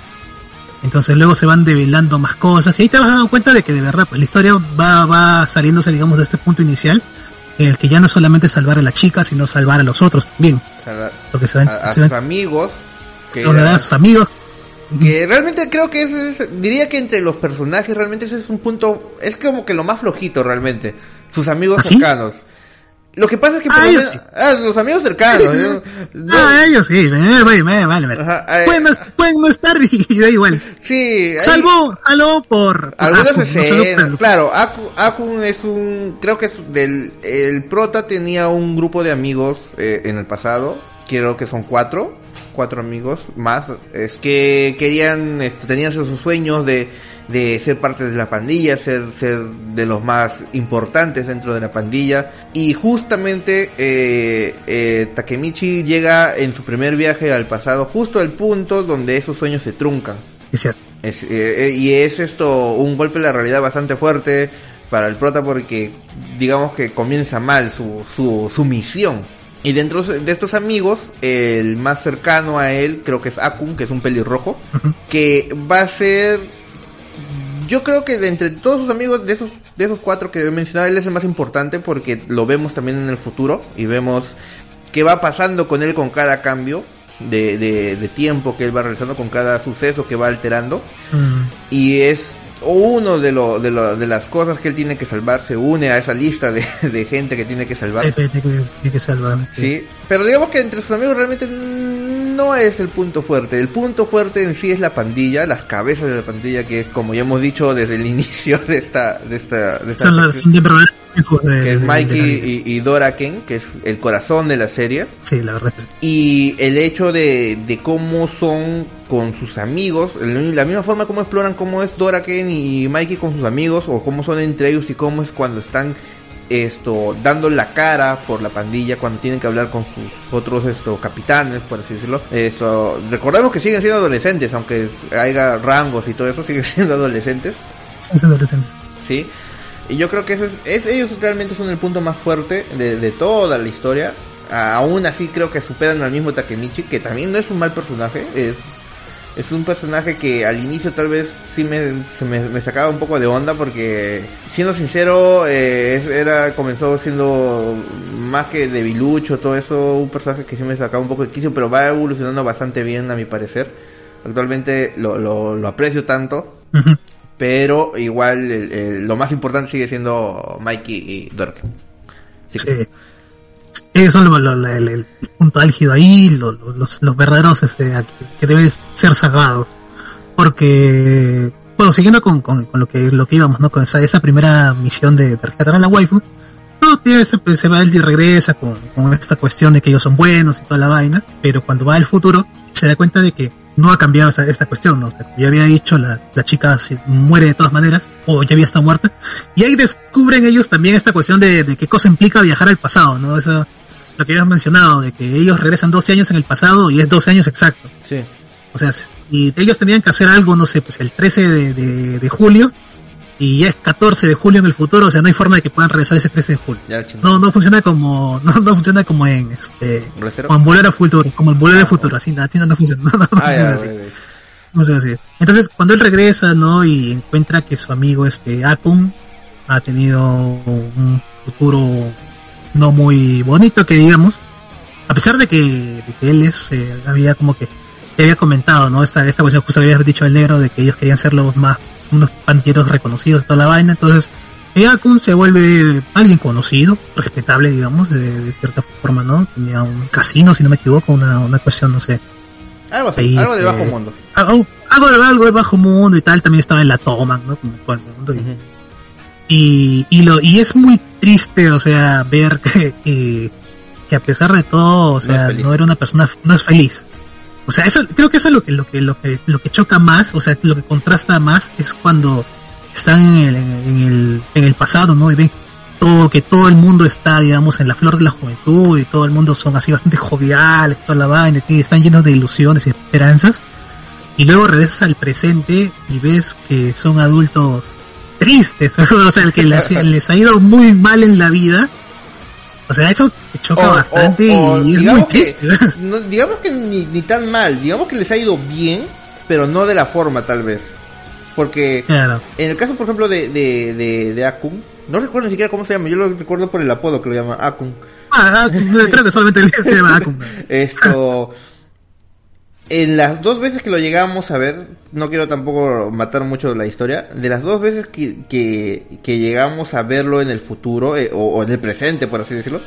Entonces luego se van develando más cosas y ahí te vas dando cuenta de que de verdad pues la historia va, va saliéndose digamos de este punto inicial en el que ya no es solamente salvar a la chica sino salvar a los otros también. Porque se van, a, a se sus van amigos que a sus amigos. Que realmente creo que ese es, diría que entre los personajes realmente ese es un punto, es como que lo más flojito realmente, sus amigos ¿Ah, sí? cercanos. Lo que pasa es que por Ah, ellos menos- sí. ah, los amigos cercanos, ¿no? No, Ah, ellos sí, eh, vale, vale, vale. Ajá, eh, pueden, no, pueden no estar y da igual. sí, Salvo, salvo por, por algunas escenas, claro, Aku, Akun es un, creo que es del, el prota tenía un grupo de amigos eh, en el pasado, creo que son cuatro, cuatro amigos más, es que querían, este, tenían sus sueños de, de ser parte de la pandilla, ser, ser de los más importantes dentro de la pandilla. Y justamente eh, eh, Takemichi llega en su primer viaje al pasado, justo al punto donde esos sueños se truncan. Es cierto. Es, eh, eh, y es esto un golpe de la realidad bastante fuerte. para el prota porque digamos que comienza mal su, su, su misión. Y dentro de estos amigos, el más cercano a él creo que es Akun, que es un pelirrojo, que va a ser... Yo creo que de entre todos sus amigos, de esos, de esos cuatro que he mencionado, él es el más importante porque lo vemos también en el futuro y vemos qué va pasando con él con cada cambio de, de, de tiempo que él va realizando, con cada suceso que va alterando. Y es uno de, lo, de, lo, de las cosas que él tiene que salvar, se une a esa lista de, de gente que tiene que salvar. Tiene que, salvar. Sí, pero digamos que entre sus amigos realmente no es el punto fuerte. El punto fuerte en sí es la pandilla, las cabezas de la pandilla, que como ya hemos dicho desde el inicio de esta, de esta, de esta Son, las- son de verdaderos hijos de- que es Mikey y, y Dora Ken, que es el corazón de la serie. Sí, la verdad. Y el hecho de, de cómo son con sus amigos, la misma forma como exploran cómo es Dora Ken y Mikey con sus amigos, o cómo son entre ellos y cómo es cuando están esto dando la cara por la pandilla cuando tienen que hablar con sus otros esto capitanes por así decirlo esto recordemos que siguen siendo adolescentes aunque haya rangos y todo eso siguen siendo adolescentes adolescentes. ¿sí? Y yo creo que ese es, es- ellos realmente son el punto más fuerte de, toda la historia. Aún así creo que superan al mismo Takemichi, que también no es un mal personaje, es, es un personaje que al inicio tal vez sí me, me, sacaba un poco de onda porque, siendo sincero, eh, era comenzó siendo más que debilucho, todo eso, un personaje que sí me sacaba un poco de quicio, pero va evolucionando bastante bien a mi parecer. Actualmente lo, lo, aprecio tanto. pero igual el- el- lo más importante sigue siendo Mikey y Dork. Sí. Sí. Lo- lo- el, el punto álgido ahí, lo- lo- los, los verdaderos este, que, deben ser sagrados. Porque, bueno, siguiendo con, con, lo que lo que íbamos, ¿no? Con esa, esa primera misión de, rescatar a la waifu, no, tiene, se, se va y regresa con, con esta cuestión de que ellos son buenos y toda la vaina, pero cuando va al futuro, se da cuenta de que no ha cambiado esta, esta cuestión, ¿no? O sea, como ya había dicho, la, la chica se muere de todas maneras, o ya había estado muerta, y ahí descubren ellos también esta cuestión de, de qué cosa implica viajar al pasado, ¿no? Eso, lo que habías mencionado, de que ellos regresan 12 años en el pasado y es 12 años exacto. Sí. O sea, y ellos tenían que hacer algo, no sé, pues el 13 de, de, de julio y ya es 14 de julio en el futuro, o sea, no hay forma de que puedan regresar ese 13 de julio. Ya. No, no funciona como, no, no funciona como en este, como en Volver al Futuro, como el Volver al Futuro, así, así no, no funciona, no, no, no Ah, funciona ya, así. güey, güey. No sé así. Entonces, cuando él regresa, ¿no? Y encuentra que su amigo, este, Akun, ha tenido un futuro no muy bonito, que digamos. A pesar de que, de que él es, eh, había como que, te había comentado, ¿no? Esta, esta cuestión justo que había dicho el negro, de que ellos querían ser los más, unos pandilleros reconocidos, toda la vaina. Entonces, eh, Akun se vuelve alguien conocido, respetable, digamos, de, de cierta forma, ¿no? Tenía un casino, si no me equivoco, una, una cuestión, no sé, Algo así, algo de eh, bajo mundo. algo, algo, de- algo de bajo mundo y tal, también estaba en la toma, ¿no? Como el mundo. Y, y, y lo, y es muy triste, o sea, ver que, que, que a pesar de todo, o sea, feliz. no, era una persona, no es feliz. O sea, eso, creo que eso es lo que, lo que, lo que, lo que choca más, o sea, lo que contrasta más es cuando están en el, en el, en el pasado, ¿no? Y ven todo, que todo el mundo está, digamos, en la flor de la juventud y todo el mundo son así bastante joviales, toda la vaina, y están llenos de ilusiones y esperanzas. Y luego regresas al presente y ves que son adultos tristes, o sea, que les, les ha ido muy mal en la vida. O sea, eso choca O- bastante o- o y es muy digamos que, no, digamos que ni, ni tan mal, digamos que les ha ido bien, pero no de la forma tal vez. Porque Claro. en el caso, por ejemplo, de, de, de, de Akun, no recuerdo ni siquiera cómo se llama, yo lo recuerdo por el apodo que lo llama Akun. Ah, ah, creo que solamente se llama Akun. Esto. En las dos veces que lo llegamos a ver, no quiero tampoco matar mucho la historia, de las dos veces que, que, que llegamos a verlo en el futuro, eh, o, o en el presente, por así decirlo,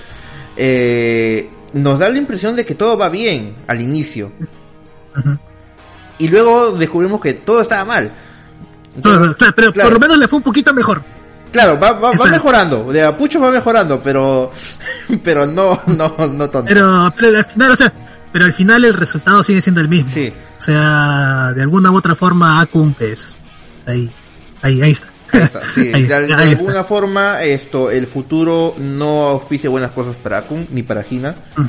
eh, nos da la impresión de que todo va bien al inicio. Y luego descubrimos que todo estaba mal. Claro, pero claro. por lo menos le fue un poquito mejor. Claro, va, va, mejorando, de a pucho va mejorando, pero, pero no, no, no tanto. Pero, pero final, o sea, pero al final el resultado sigue siendo el mismo. Sí. O sea, de alguna u otra forma, Akun, pues, ahí, ahí, ahí está. Ahí está, sí, Ahí- de, está. alguna forma esto el futuro no auspicia buenas cosas para Akun ni para Hina Mm.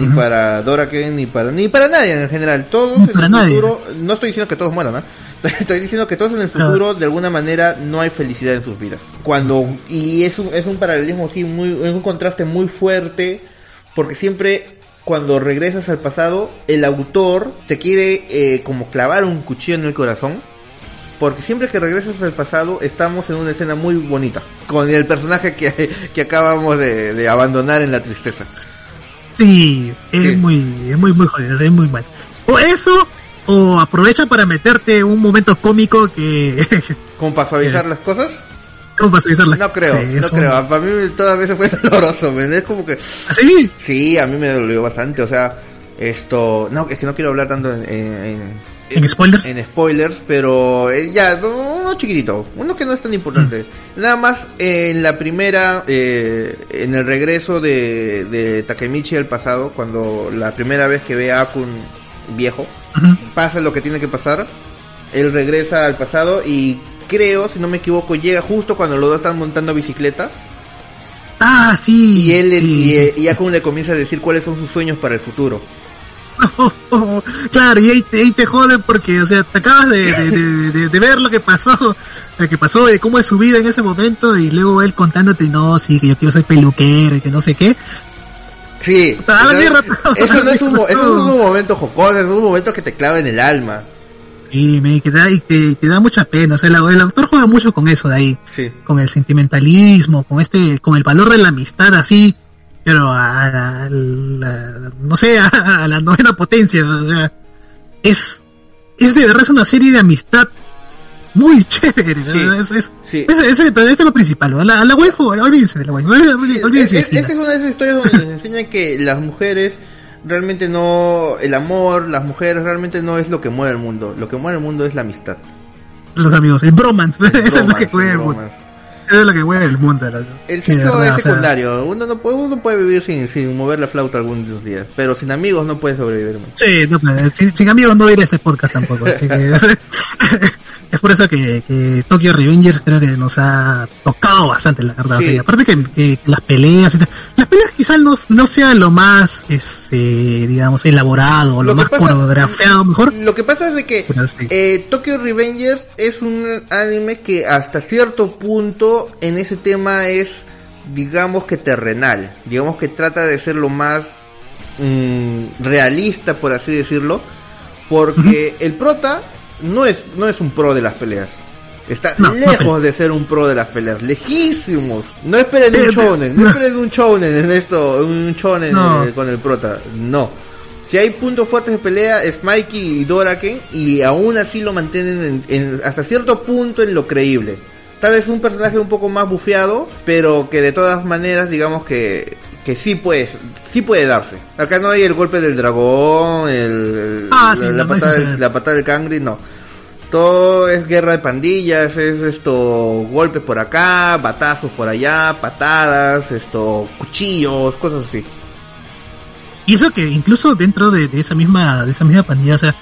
ni para Doraken ni para ni para nadie en general todos en el nadie. futuro no estoy diciendo que todos mueran ¿ah? Estoy diciendo que todos en el futuro, de alguna manera, no hay felicidad en sus vidas. Cuando, y es un, es un paralelismo, sí, muy, es un contraste muy fuerte, porque siempre cuando regresas al pasado, el autor te quiere eh, como clavar un cuchillo en el corazón. Porque siempre que regresas al pasado, estamos en una escena muy bonita. Con el personaje que, que acabamos de, de abandonar en la tristeza. Sí, es Sí. muy, es muy, muy jodido, es muy mal. O eso, o aprovecha para meterte un momento cómico que, Como para suavizar las cosas. ¿Cómo? No creo, Sí, no un- creo. Para mí todas veces fue doloroso. Es como que... ¿Así? Sí, a mí me dolió bastante, o sea, esto... No, es que no quiero hablar tanto en... en, ¿En spoilers? En spoilers, pero eh, ya, no- uno chiquitito, uno que no es tan importante. Mm. Nada más en la primera, eh, en el regreso de, de Takemichi al pasado, cuando la primera vez que ve a Akun viejo, pasa lo que tiene que pasar, él regresa al pasado y creo, si no me equivoco, llega justo cuando los dos están montando bicicleta Ah, sí. y él sí. y, y Akun le comienza a decir cuáles son sus sueños para el futuro. claro, y ahí te, ahí te joden porque, o sea, te acabas de, de, de- de- de ver lo que pasó, lo que pasó, de cómo es su vida en ese momento, y luego él contándote, no, sí, que yo quiero ser peluquero y que no sé qué. Sí, eso no es un, eso es un momento jocoso, es un momento que te clava en el alma. Y me que da, y te, te da mucha pena, o sea, el, el autor juega mucho con eso de ahí, Sí. con el sentimentalismo, con este, con el valor de la amistad así, pero a, la- la- no sé, a, a la novena potencia, o sea, es, es de verdad es una serie de amistad muy chévere, Sí. es, es, Sí. ese, pero este es lo principal, a la, a la waifu, olvídense de la waifu, olvídense, olvídense de Es- es-. Esta es una de esas historias donde nos enseña que las mujeres realmente no, el amor, las mujeres realmente no es lo que mueve el mundo. Lo que mueve el mundo es la amistad. los amigos, el bromance, eso es lo que mueve el mundo, eso es lo que mueve el mundo. la- El sí, sexo es o sea, secundario. Uno no puede, uno puede vivir sin, sin mover la flauta algunos días. Pero sin amigos no puede sobrevivir. man. Sí, no, sin, sin amigos no ir a ese podcast tampoco. es por eso que, que Tokyo Revengers creo que nos ha tocado bastante, la verdad. Sí. o sea, aparte que, que las peleas las peleas quizás no, no sean lo más, este, digamos, elaborado, lo, Lo más pasa- coreografiado mejor. Lo que pasa es de que Pero sí. eh, Tokyo Revengers es un anime que hasta cierto punto en ese tema es, digamos que terrenal. Digamos que trata de ser lo más mm, realista, por así decirlo. Porque el prota no es, no es un pro de las peleas. Está No, lejos de ser un pro de las peleas, lejísimos. No esperen un eh, shonen, no esperen un shonen en esto, un shonen No. eh, con el prota. No. Si hay puntos fuertes de pelea es Mikey y Doraken y aún así lo mantienen en- en- hasta cierto punto en lo creíble. Tal vez un personaje un poco más bufeado, pero que de todas maneras digamos que, que sí puede, sí puede darse. Acá no hay el golpe del dragón, el, Ah, la, sí, la no, patada, del- la patada del cangri, no. Todo es guerra de pandillas, es esto, golpes por acá, batazos por allá, patadas, esto, cuchillos, cosas así. Y eso que incluso dentro de, de esa misma, de esa misma pandilla, o sea,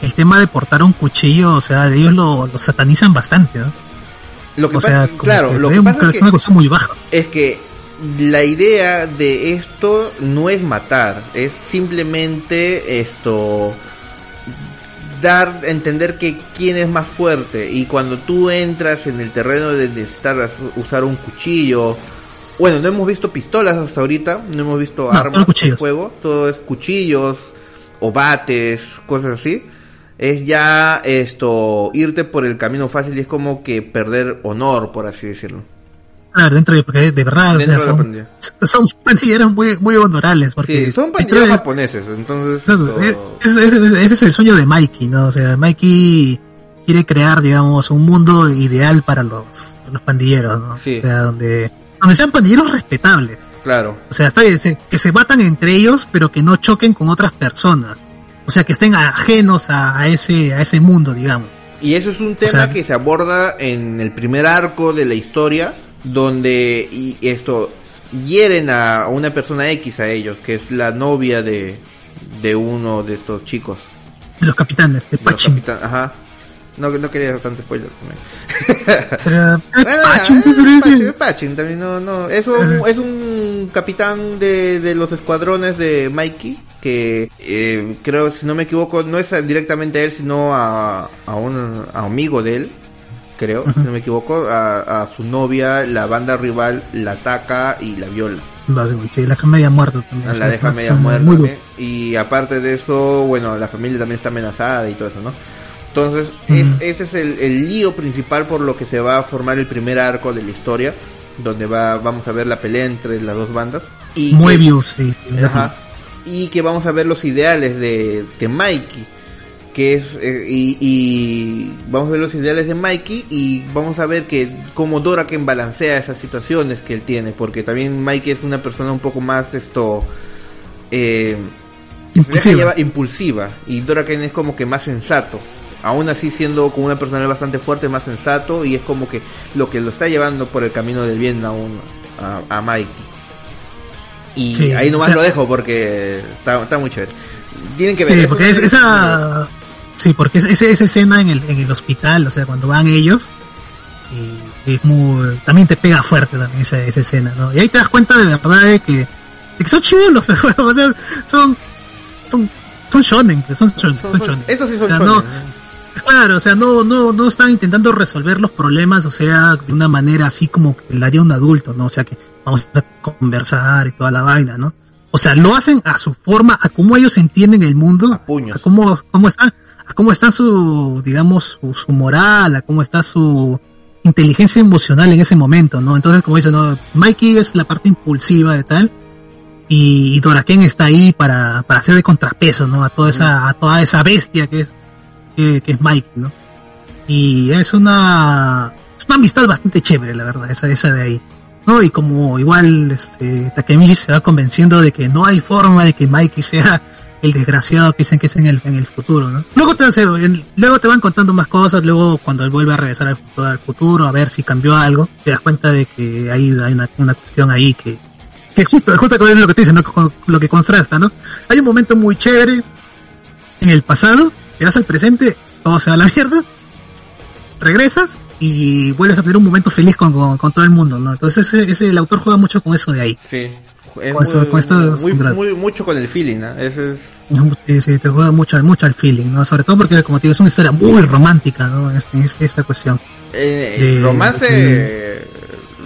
el tema de portar un cuchillo, o sea, ellos lo, lo satanizan bastante, ¿no? Lo que o pasa, claro, lo es que un- pasa es es una que, cosa muy baja. es que la idea de esto no es matar, es simplemente esto dar a entender que quién es más fuerte. Y cuando tú entras en el terreno de necesitar usar un cuchillo bueno no hemos visto pistolas hasta ahorita no hemos visto No, armas de fuego todo es cuchillos o bates cosas así. Es ya esto irte por el camino fácil y es como que perder honor por así decirlo Claro, dentro de, porque de verdad, o sea, son, pandilla. son pandilleros muy, muy honorables, porque sí son pandilleros de- japoneses entonces esto- ese, ese- ese es el sueño de Mikey, ¿no? O sea, Mikey quiere crear, digamos, un mundo ideal para los, los pandilleros, ¿no? Sí. O sea, donde, donde sean pandilleros respetables. claro O sea, está bien, que se batan entre ellos, pero que no choquen con otras personas. O sea, que estén ajenos a, a ese, a ese mundo, digamos. Y eso es un tema sea- que se aborda en el primer arco de la historia, donde y esto hieren a una persona X a ellos, que es la novia de, de uno de estos chicos. Los capitanes, de los Ajá. No, no quería tanto spoiler. Pero, eh, Bueno. Pachin, Pachin también no, no. Es un, es un capitán de, de los escuadrones de Mikey, que eh, creo, si no me equivoco, no es directamente a él, sino a, a un a un amigo de él, creo, si no me equivoco, a, a su novia, la banda rival la ataca y la viola. Sí, la deja media muerta también. La deja es media muerta. Muy. ¿eh? Y aparte de eso, bueno, la familia también está amenazada y todo eso, ¿no? Entonces, es- Ujú. ese es el, el lío principal por lo que se va a formar el primer arco de la historia, donde va vamos a ver la pelea entre las dos bandas. Y que- Moebius, sí. sí, Ajá. Y que vamos a ver los ideales de, de Mikey. Que es, eh, y, y vamos a ver los ideales de Mikey y vamos a ver que cómo Doraken balancea esas situaciones que él tiene, porque también Mikey es una persona un poco más esto, eh, Impulsiva. llevar- impulsiva y Doraken es como que más sensato. Aún así siendo como una persona bastante fuerte, más sensato y es como que lo que lo está llevando por el camino del bien aún a, a Mikey. Y Sí, ahí nomás o sea- lo dejo porque está, está muy chévere. Tienen que ver. Sí, porque es- esa, sí, porque es- esa, esa escena en el, en el hospital, o sea, cuando van ellos, y es muy, también te pega fuerte también esa, esa escena, ¿no? Y ahí te das cuenta de verdad de que, de que son chulos, pero, o sea, son, son, son shonen, pues, son, son- son son- shonen. estos sí O son sea, shonen. Claro, o sea, no, no, no están intentando resolver los problemas, o sea, de una manera así como que la haría un adulto, ¿no? O sea, que vamos a conversar y toda la vaina, ¿no? O sea, lo hacen a su forma, a cómo ellos entienden el mundo, A puños. a cómo, cómo está, a cómo está su, digamos, su, su moral, a cómo está su inteligencia emocional en ese momento, ¿no? Entonces, como dicen, ¿no? Mikey es la parte impulsiva de tal, y, y Doraken está ahí para, para hacer de contrapeso, ¿no? A toda esa, a toda esa bestia que es, que, que es Mikey, ¿no? Y es una, es una amistad bastante chévere, la verdad, esa, esa de ahí. ¿no? Y como igual este, Takemichi se va convenciendo de que no hay forma de que Mikey sea el desgraciado que dicen que es en el, en el futuro, ¿no? Luego te, hace- luego te van contando más cosas, luego cuando él vuelve a regresar al futuro, al futuro, a ver si cambió algo, te das cuenta de que hay, una, una cuestión ahí que, que justo, justo con lo que te dicen, ¿no? Lo que contrasta, ¿no? Hay un momento muy chévere en el pasado, te vas al presente, todo se va a la mierda, regresas y vuelves a tener un momento feliz con, con, con todo el mundo, ¿no? Entonces ese, ese, el autor juega mucho con eso de ahí. Sí. Es muy, muy, es muy- mucho con el feeling, ¿no? Ese es... Sí, sí, te juega mucho, mucho al feeling, ¿no? Sobre todo porque, como te digo, es una historia muy romántica, ¿no? Este- este- esta cuestión. eh, De- romance... de-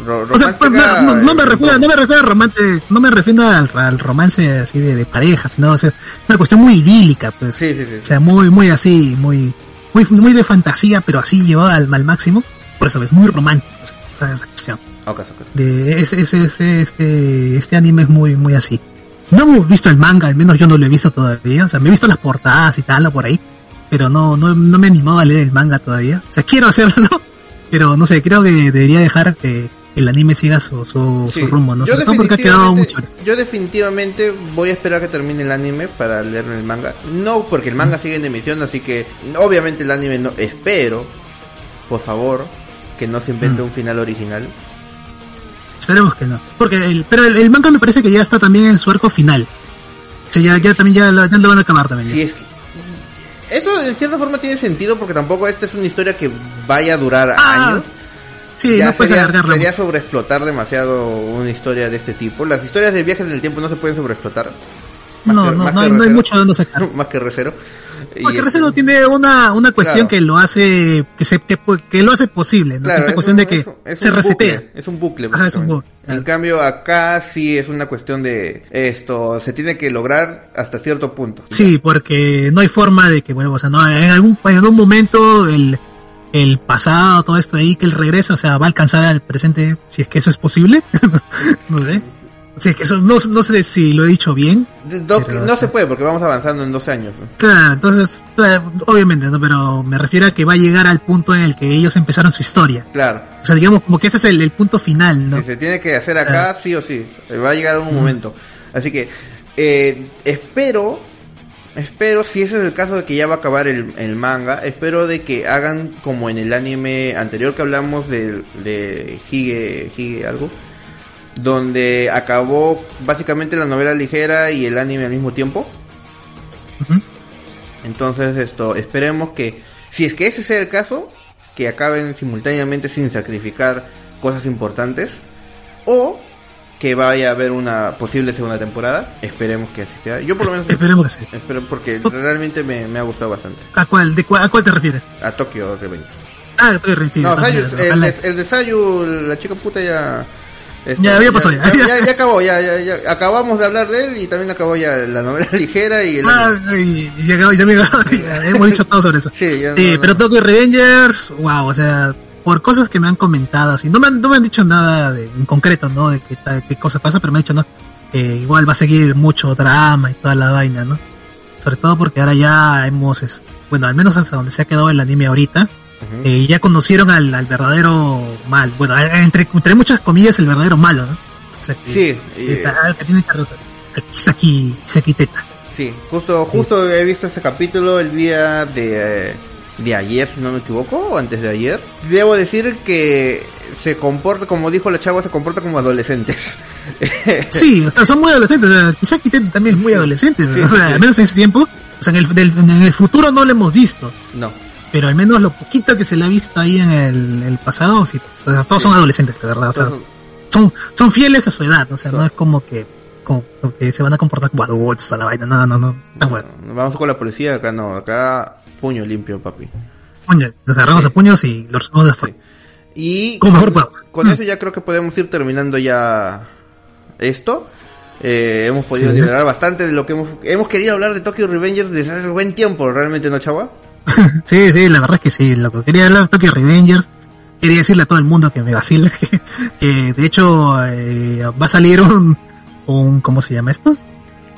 ro- O sea, pues, no, no- me eh, refiero, no me refiero a romance, no me refiero al, al romance así de, de pareja, sino, o sea, una cuestión muy idílica, pues. Sí, sí, sí. O sea, muy, muy así, muy, muy, muy de fantasía, pero así llevada al, al máximo. Por eso es muy romántico, o sea, esa cuestión. De ese, ese, ese- este, este anime es muy, muy así. No hemos visto el manga, al menos yo no lo he visto todavía. O sea, me he visto las portadas y tal, por ahí. Pero no, no, no me he animado a leer el manga todavía. O sea, quiero hacerlo, Pero no sé, creo que debería dejar que el anime siga su, su, Sí. su rumbo, ¿no? Yo todo porque ha quedado definitivamente- mucho. Yo definitivamente voy a esperar que termine el anime para leer el manga. No, porque el manga sigue en emisión, así que obviamente el anime no. Espero, por favor, que no se invente Mm. un final original. Esperemos que no. Porque el, pero el, el manga me parece que ya está también en su arco final. O sea, ya, ya también ya, lo- ya lo van a acabar también. ya. Si es que- eso en cierta forma tiene sentido porque tampoco esta es una historia que vaya a durar Ah, años. Sí, ya no puedes sería, sería sobreexplotar demasiado una historia de este tipo. Las historias de viajes en el tiempo no se pueden sobreexplotar. Más No, que- no, no hay, no hay Recero. mucho de dónde sacar. más que recero. Porque Y- Recero tiene una, una cuestión Claro. que lo hace, que se, que, que lo hace posible, ¿no? Claro, Esta es cuestión un- de que es un- es se resetea. bucle, es un bucle. Ajá, es un básicamente. bucle, claro. En cambio, acá sí es una cuestión de esto, se tiene que lograr hasta cierto punto. Sí, porque no hay forma de que, bueno, o sea, no, en algún, en algún momento el, el pasado, todo esto ahí, que él regresa, o sea, va a alcanzar al presente, si es que eso es posible. no sé. Es que eso, no, no sé si lo he dicho bien. Do- no se puede porque vamos avanzando en dos años. ¿no? Claro, entonces, claro, obviamente, ¿no? Pero me refiero a que va a llegar al punto en el que ellos empezaron su historia. Claro. O sea, digamos, como que ese es el, el punto final, ¿no? Si se tiene que hacer acá, sí o sí. Va a llegar un Ujú. momento. Así que eh, espero, espero, si ese es el caso de que ya va a acabar el, el manga, espero de que hagan como en el anime anterior que hablamos de, de Hige, Hige algo, donde acabó básicamente la novela ligera y el anime al mismo tiempo. Entonces esto, esperemos que, si es que ese sea el caso, que acaben simultáneamente sin sacrificar cosas importantes, o que vaya a haber una posible segunda temporada. Esperemos que así sea. Yo por lo menos Esperemos que sí. espero porque realmente me, me ha gustado bastante. ¿A cuál, de ¿A cuál te refieres? A Tokyo Revenge. Ah, estoy re- sí, no, Sayu- el, el de Sayu, la chica puta ya... esto, Ya, ya pasó, ya. ya, ya acabó, ya, ya, ya. Acabamos de hablar de él y también acabó ya la novela ligera y el... Ah, y, y acabó- ya hemos dicho todo sobre eso. Sí, ya Sí, no- pero no. Tokyo Revengers, wow, o sea, por cosas que me han comentado, así, no me han, no me han dicho nada de- en concreto, ¿no? De qué, qué cosa pasa, pero me han dicho, ¿no? Igual va a seguir mucho drama y toda la vaina, ¿no? Sobre todo porque ahora ya hemos, bueno, al menos hasta donde se ha quedado el anime ahorita, Ujú. eh, ya conocieron al, al verdadero mal, bueno, entre, entre muchas comillas el verdadero malo, ¿no? O sea, que, Sí, que, eh, que tiene Kisaki, Kisaki Teta. Sí, justo, justo he visto ese capítulo el día de, eh, de ayer, si no me equivoco, o antes de ayer. Debo decir que se comporta, como dijo la chava, se comporta como adolescentes. Sí, o sea, son muy adolescentes. O sea, Kisaki Teta también es muy adolescente, Sí, o sí, sea, sí. al menos en ese tiempo. O sea, en el, del- en el futuro no lo hemos visto, no, pero al menos lo poquito que se le ha visto ahí en el, el pasado, sí, o sea, todos son adolescentes, de verdad. O sea, son, son fieles a su edad, o sea, no es como que, como que se van a comportar como adultos a la vaina, no, no, no, bueno. vamos con la policía, acá no, acá puño limpio, papi. Puño, nos agarramos a puños y los resolvemos de fuego. Y podamos. con Mm. eso ya creo que podemos ir terminando ya esto. Eh, hemos podido Sí. liberar bastante de lo que hemos, hemos querido hablar de Tokyo Revengers desde hace buen tiempo, realmente, ¿no, chava? Sí, sí, la verdad es que sí, lo que quería hablar de Tokyo Revengers, quería decirle a todo el mundo que me vacila, que, que de hecho eh, va a salir un, un, ¿cómo se llama esto?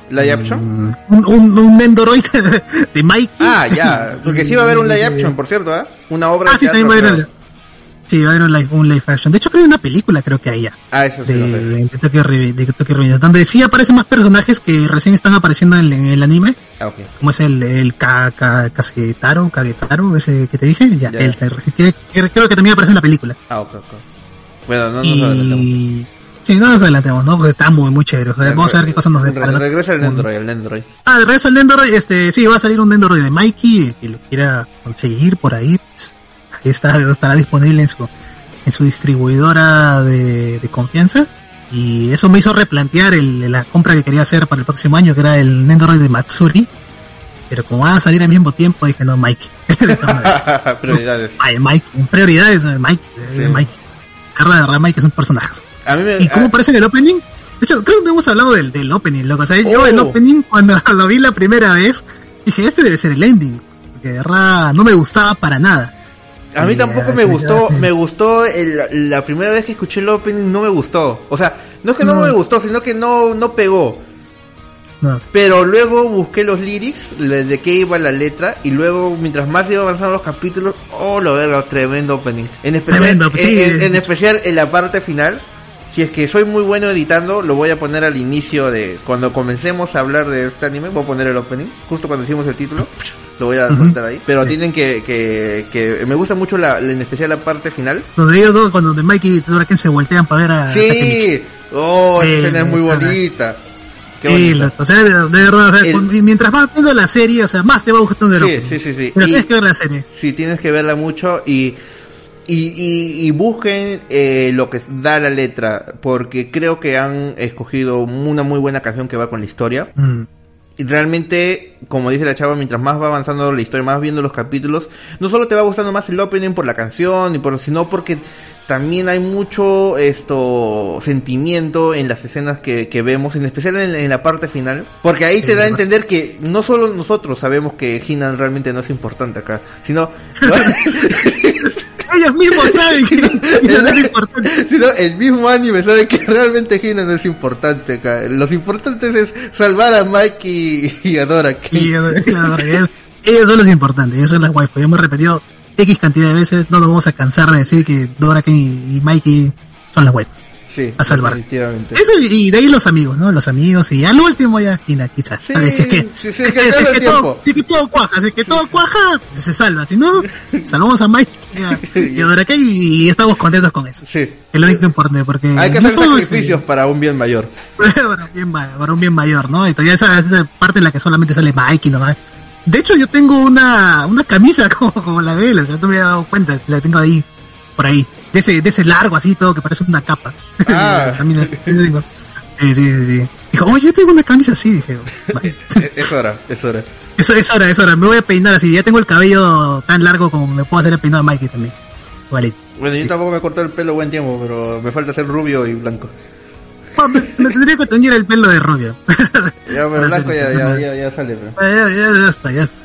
Live action. Mm, Un, un, un Nendoroid de, Mikey. Ah, ya, porque sí va a haber un live action, por cierto, ¿ah? Una obra Ah, de sí, teatro, también va a haber. Sí, va a haber un live, un live action. De hecho, creo que hay una película, creo que hay ya, Ah, eso sí de, lo sé. de Tokyo, de donde sí aparecen más personajes que recién están apareciendo en, en el anime, Ah, ok. como es el, el Ka, Ka, Kagetaro, Kagetaro, ese que te dije, ya, Ya. él, que- que- creo que también aparece en la película. Ah, ok, ok. Bueno, no nos adelantamos. y sí, no nos adelantemos, ¿no? Porque está muy, muy chévere. O sea, vamos a ver qué cosas nos deparan. Regresa el Nendroid, el Nendroid. Ah, de regreso al Nendoroid, este, sí, va a salir un Nendoroid de Mikey, que lo quiera conseguir por ahí, pues, ahí está, estará disponible en su, en su distribuidora de, de confianza. Y eso me hizo replantear el, la compra que quería hacer para el próximo año, que era el Nendoroid de Matsuri. Pero como van a salir al mismo tiempo, dije, no, maneras. Prioridades. Ay, Mike, prioridades, eh, Mike, eh, Sí. Mike. Carla de Mike es un personaje. A mí me... ¿Y cómo ah, aparece en el opening? De hecho, creo que no hemos hablado del, del opening, loco. O sea, yo Oh. el opening, cuando lo vi la primera vez, dije, este debe ser el ending. Porque de verdad no me gustaba para nada. A mí tampoco me gustó, me gustó el- la primera vez que escuché el opening no me gustó. O sea, no es que no, No. me gustó, sino que no, no pegó. No. Pero luego busqué los lyrics, de qué iba la letra, y luego mientras más iba avanzando los capítulos, oh, lo verga, tremendo opening. En especial, Tremendo, en, sí. en- en especial en la parte final, si es que soy muy bueno editando, lo voy a poner al inicio de, cuando comencemos a hablar de este anime, voy a poner el opening, justo cuando decimos el título, lo voy a Ujú. soltar ahí. Pero Sí. tienen que, que, que, me gusta mucho la, en especial la parte final. Donde ellos dos, cuando de Mikey y Todoroki se voltean para ver a. Sí, oh, esa escena es muy bonita. Qué Sí, o sea, de, verdad, o sea, El- mientras vas viendo la serie, o sea, más te va gustando el Sí, sí, sí, sí. Pero Y- tienes que ver la serie. Sí, tienes que verla mucho y, y, y, y busquen eh, lo que da la letra, porque creo que han escogido una muy buena canción que va con la historia. Mm. Y realmente, como dice la chava, mientras más va avanzando la historia, más viendo los capítulos, no solo te va gustando más el opening por la canción, y por, sino porque también hay mucho esto sentimiento en las escenas que, que vemos, en especial en, en la parte final, porque ahí te da a entender que no solo nosotros sabemos que Hinan realmente no es importante acá, sino Ellos mismos saben que, no es importante. sino el mismo anime sabe que realmente Hinan no es importante acá. Los importantes es salvar a Mike y, y a Dora. que- Y, claro, ellos, ellos son los importantes, ellos son las waifu. Ya hemos repetido X cantidad de veces, no nos vamos a cansar de decir que Dora y, y Mikey son las waifus. Sí, a salvar. definitivamente. Eso y, y de ahí los amigos, ¿no? Los amigos y al último ya Hina, quizás. Sí, Vale, si es que, sí, sí, es que si es todo el que tiempo. todo, si es que todo cuaja, si es que todo cuaja, se salva. Si no, salvamos a Mike y a, y a y, y estamos contentos con eso. Sí. Es lo único importante porque Hay que no hacer sacrificios para un bien mayor. para un bien, para un bien mayor, ¿no? Y todavía esa, esa parte en la que solamente sale Mikey nomás. De hecho, yo tengo una, una camisa como, como la de él, o sea, no me he dado cuenta, la tengo ahí, por ahí. De ese, de ese largo así todo que parece una capa. Ah. Sí, sí, sí, sí. Dijo, oh, yo tengo una camisa así, dije. "Vale". Eh, Es hora, es hora. Eso es hora, es hora. Me voy a peinar así. Ya tengo el cabello tan largo como me puedo hacer el peinado de Mikey también. Vale. Bueno, yo tampoco me corté el pelo buen tiempo, pero me falta ser rubio y blanco. Bueno, me, me tendría que teñir el pelo de rubio. Ya, pero blanco ya, ya, ya, ya sale. pero. ya, ya, ya está, ya está.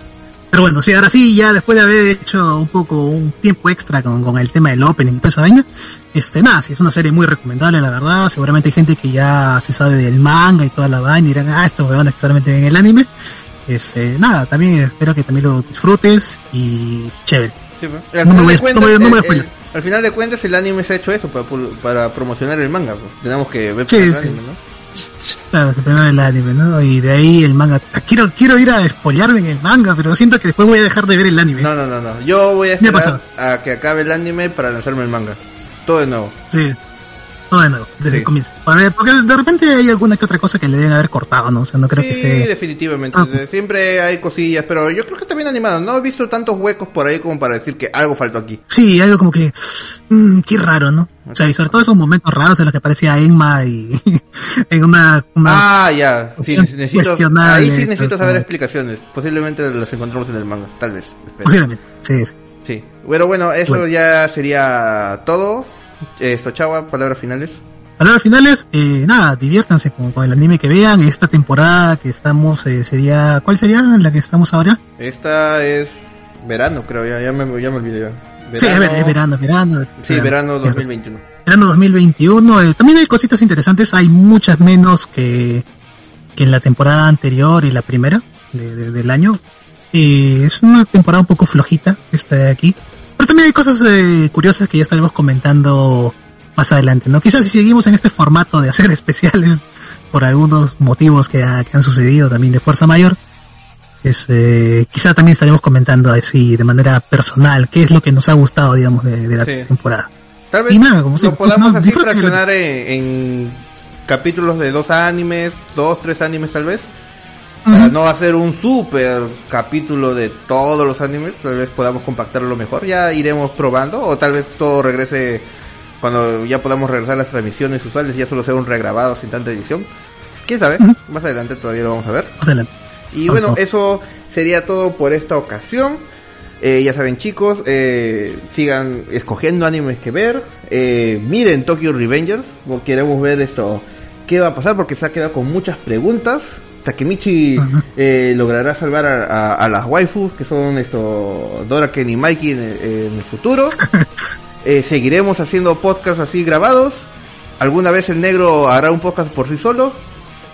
Pero bueno, sí, ahora sí, ya después de haber hecho un poco, un tiempo extra con, con el tema del opening y toda esa vaina, este, nada, sí, es una serie muy recomendable, la verdad. Seguramente hay gente que ya se sabe del manga y toda la vaina y dirán, ah, estos huevones que solamente ven el anime. Este, nada, también espero que también lo disfrutes y chévere. Sí. Al No me final de cuentas, no me- no me voy a el- spoiler. el- al final de cuentas, el anime se ha hecho eso para, para promocionar el manga. pues. Tenemos que ver Sí, el sí. anime, ¿no? Claro, se primero el anime, ¿no? Y de ahí el manga. Quiero, quiero ir a spoilearme en el manga, pero siento que después voy a dejar de ver el anime. No, no, no, no. Yo voy a esperar a que acabe el anime para lanzarme el manga. Todo de nuevo. Sí. Todo de nuevo, desde Sí. el comienzo. Porque de repente hay alguna que otra cosa que le deben haber cortado, ¿no? O sea, no creo que sí, esté... definitivamente. Ah. Siempre hay cosillas, pero yo creo que está bien animado. No he visto tantos huecos por ahí como para decir que algo faltó aquí. Sí, algo como que... mm, qué raro, ¿no? O sea, y sobre todo esos momentos raros en los que aparecía Emma y... en una... una Ah, ya. Sí, necesito, ahí sí necesito saber explicaciones. Posiblemente las encontramos en el manga. Tal vez. Espero. Posiblemente, sí, sí. Sí. Bueno, bueno, eso Bueno. ya sería todo. Esto, chava, palabras finales. Palabras finales, eh, nada, diviértanse con, con el anime que vean. Esta temporada que estamos eh, sería... ¿Cuál sería la que estamos ahora? Esta es verano, creo, ya, ya, me, ya me olvidé. ya. Sí, es ver- es verano, verano. Sí, verano Verano. 2021. Verano 2021. eh, también hay cositas interesantes. Hay muchas menos que, que en la temporada anterior y la primera de- de- del año. Eh, es una temporada un poco flojita esta de aquí. Pero también hay cosas eh, curiosas que ya estaremos comentando más adelante, ¿no? Quizás si seguimos en este formato de hacer especiales por algunos motivos que, ha- que han sucedido también de fuerza mayor, es, eh, quizá también estaremos comentando así de manera personal qué es lo que nos ha gustado, digamos, de, de la Sí. temporada. Tal vez Y nada, como lo siempre, podamos no, así fraccionar en, en capítulos de dos animes, dos, tres animes tal vez. Para no hacer un super capítulo de todos los animes, tal vez podamos compactarlo mejor. Ya iremos probando, o tal vez todo regrese cuando ya podamos regresar a las transmisiones usuales, ya solo sea un regrabado sin tanta edición. Quién sabe, más adelante todavía lo vamos a ver. Más adelante. Y Vamos, bueno, eso sería todo por esta ocasión. Eh, ya saben chicos, eh, sigan escogiendo animes que ver. Eh, miren Tokyo Revengers, queremos ver esto, qué va a pasar, porque se ha quedado con muchas preguntas. Takemichi eh, logrará salvar a, a- a las waifus, que son esto Doraken y Mikey en el, en el futuro. Eh, seguiremos haciendo podcasts así grabados. Alguna vez el negro hará un podcast por sí solo.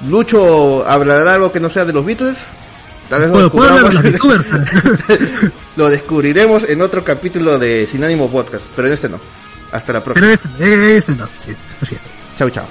Lucho hablará algo que no sea de los Beatles. Tal vez lo descubramos- youtubers, lo descubriremos en otro capítulo de Sin Ánimo Podcast, pero en este no. Hasta la próxima. pero este, este no, sí, así es. Chau, chao.